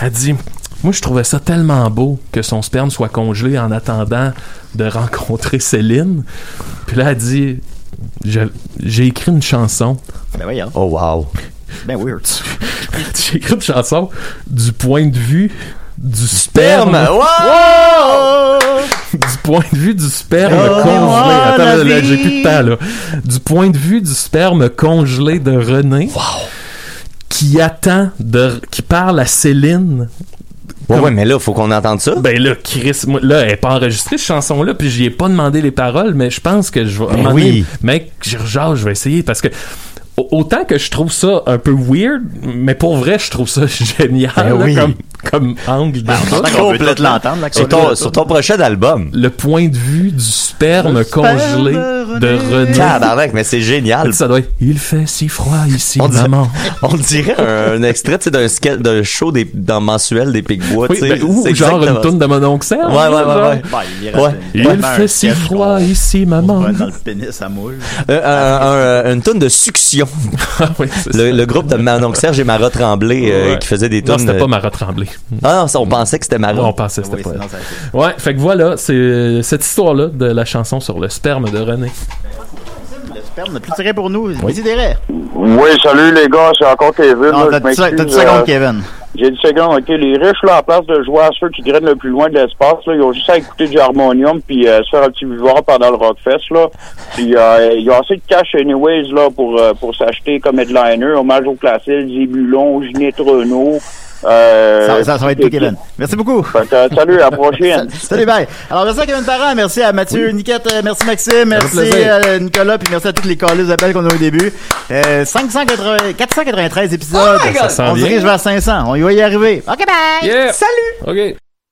Elle dit, moi, je trouvais ça tellement beau que son sperme soit congelé en attendant de rencontrer Céline. Puis là, elle dit, j'ai écrit une chanson. Ben voyons. Oh, wow. Ben weird. j'ai écrit une chanson du point de vue du sperme. Wow! du point de vue du sperme Oh, congelé. Attends, là, j'ai plus de temps, là. Du point de vue du sperme congelé de René. Qui attend de. qui parle à Céline. Ouais, ouais, mais là, faut qu'on entende ça. Ben là, Chris, moi, là, elle n'est pas enregistrée, cette chanson-là, puis j'y ai pas demandé les paroles, mais je pense que je vais. Ben oui. Mec, je, je vais essayer parce que. au- Autant que je trouve ça un peu weird, mais pour vrai, je trouve ça génial. Ben là, oui. comme, comme angle de Ben, on qu'on peut peut-être l'entendre, Sur ton, sur ton prochain album. Le point de vue du sperme Le congelé de de René. Tabarnak, mais c'est génial. Ça doit être Il fait si froid ici, On dirait, maman. on dirait un, un extrait d'un sketch- d'un show des, dans mensuel des Pigbois. Oui, ben, ou C'est genre une toune de mon oncle Serge. Ouais, ouais, ouais. Ben, il Ouais. fait si froid ici, maman. dans le pénis à moule. Euh, un- un- une tonne de succion. le, le groupe de Manon Serge et Marat Tremblay euh, Ouais. qui faisait des Non, tonnes. c'était pas Marat Tremblay. Ah non, ça, on pensait que c'était Marat. On pensait que c'était Oui, pas elle. Ouais, fait que voilà, c'est cette histoire-là de la chanson sur le sperme de René. Le sperme n'a plus tiré pour nous. Décidérez. Oui, salut les gars, c'est encore Kevin. Non, là, t'as je dit ça- t'as dit m'excuse, secondes, euh, Kevin. J'ai dit secondes, ok. Les riches, là, à place de jouer à ceux qui grainent le plus loin de l'espace, là, ils ont juste à écouter du harmonium puis euh, se faire un petit vivant pendant le Rockfest, là. Puis euh, ils ont assez de cash anyways, là, pour, euh, pour s'acheter comme headliner, hommage au classique, Zébulon, Ginette Renault. Euh, Ça, ça- ça va être tout, Kevin. Merci beaucoup. Que, euh, salut, à la prochaine. Salut, bye. Alors, merci à Kevin Parent, merci à Mathieu Niquette, euh, merci Maxime, merci à Nicolas, puis merci à toutes les callers d'appels qu'on a eu au début. Euh, 580, 493 épisodes. my God. Ça sent on se dirige vers 500. On y va y arriver. OK, bye. Yeah. Salut. OK.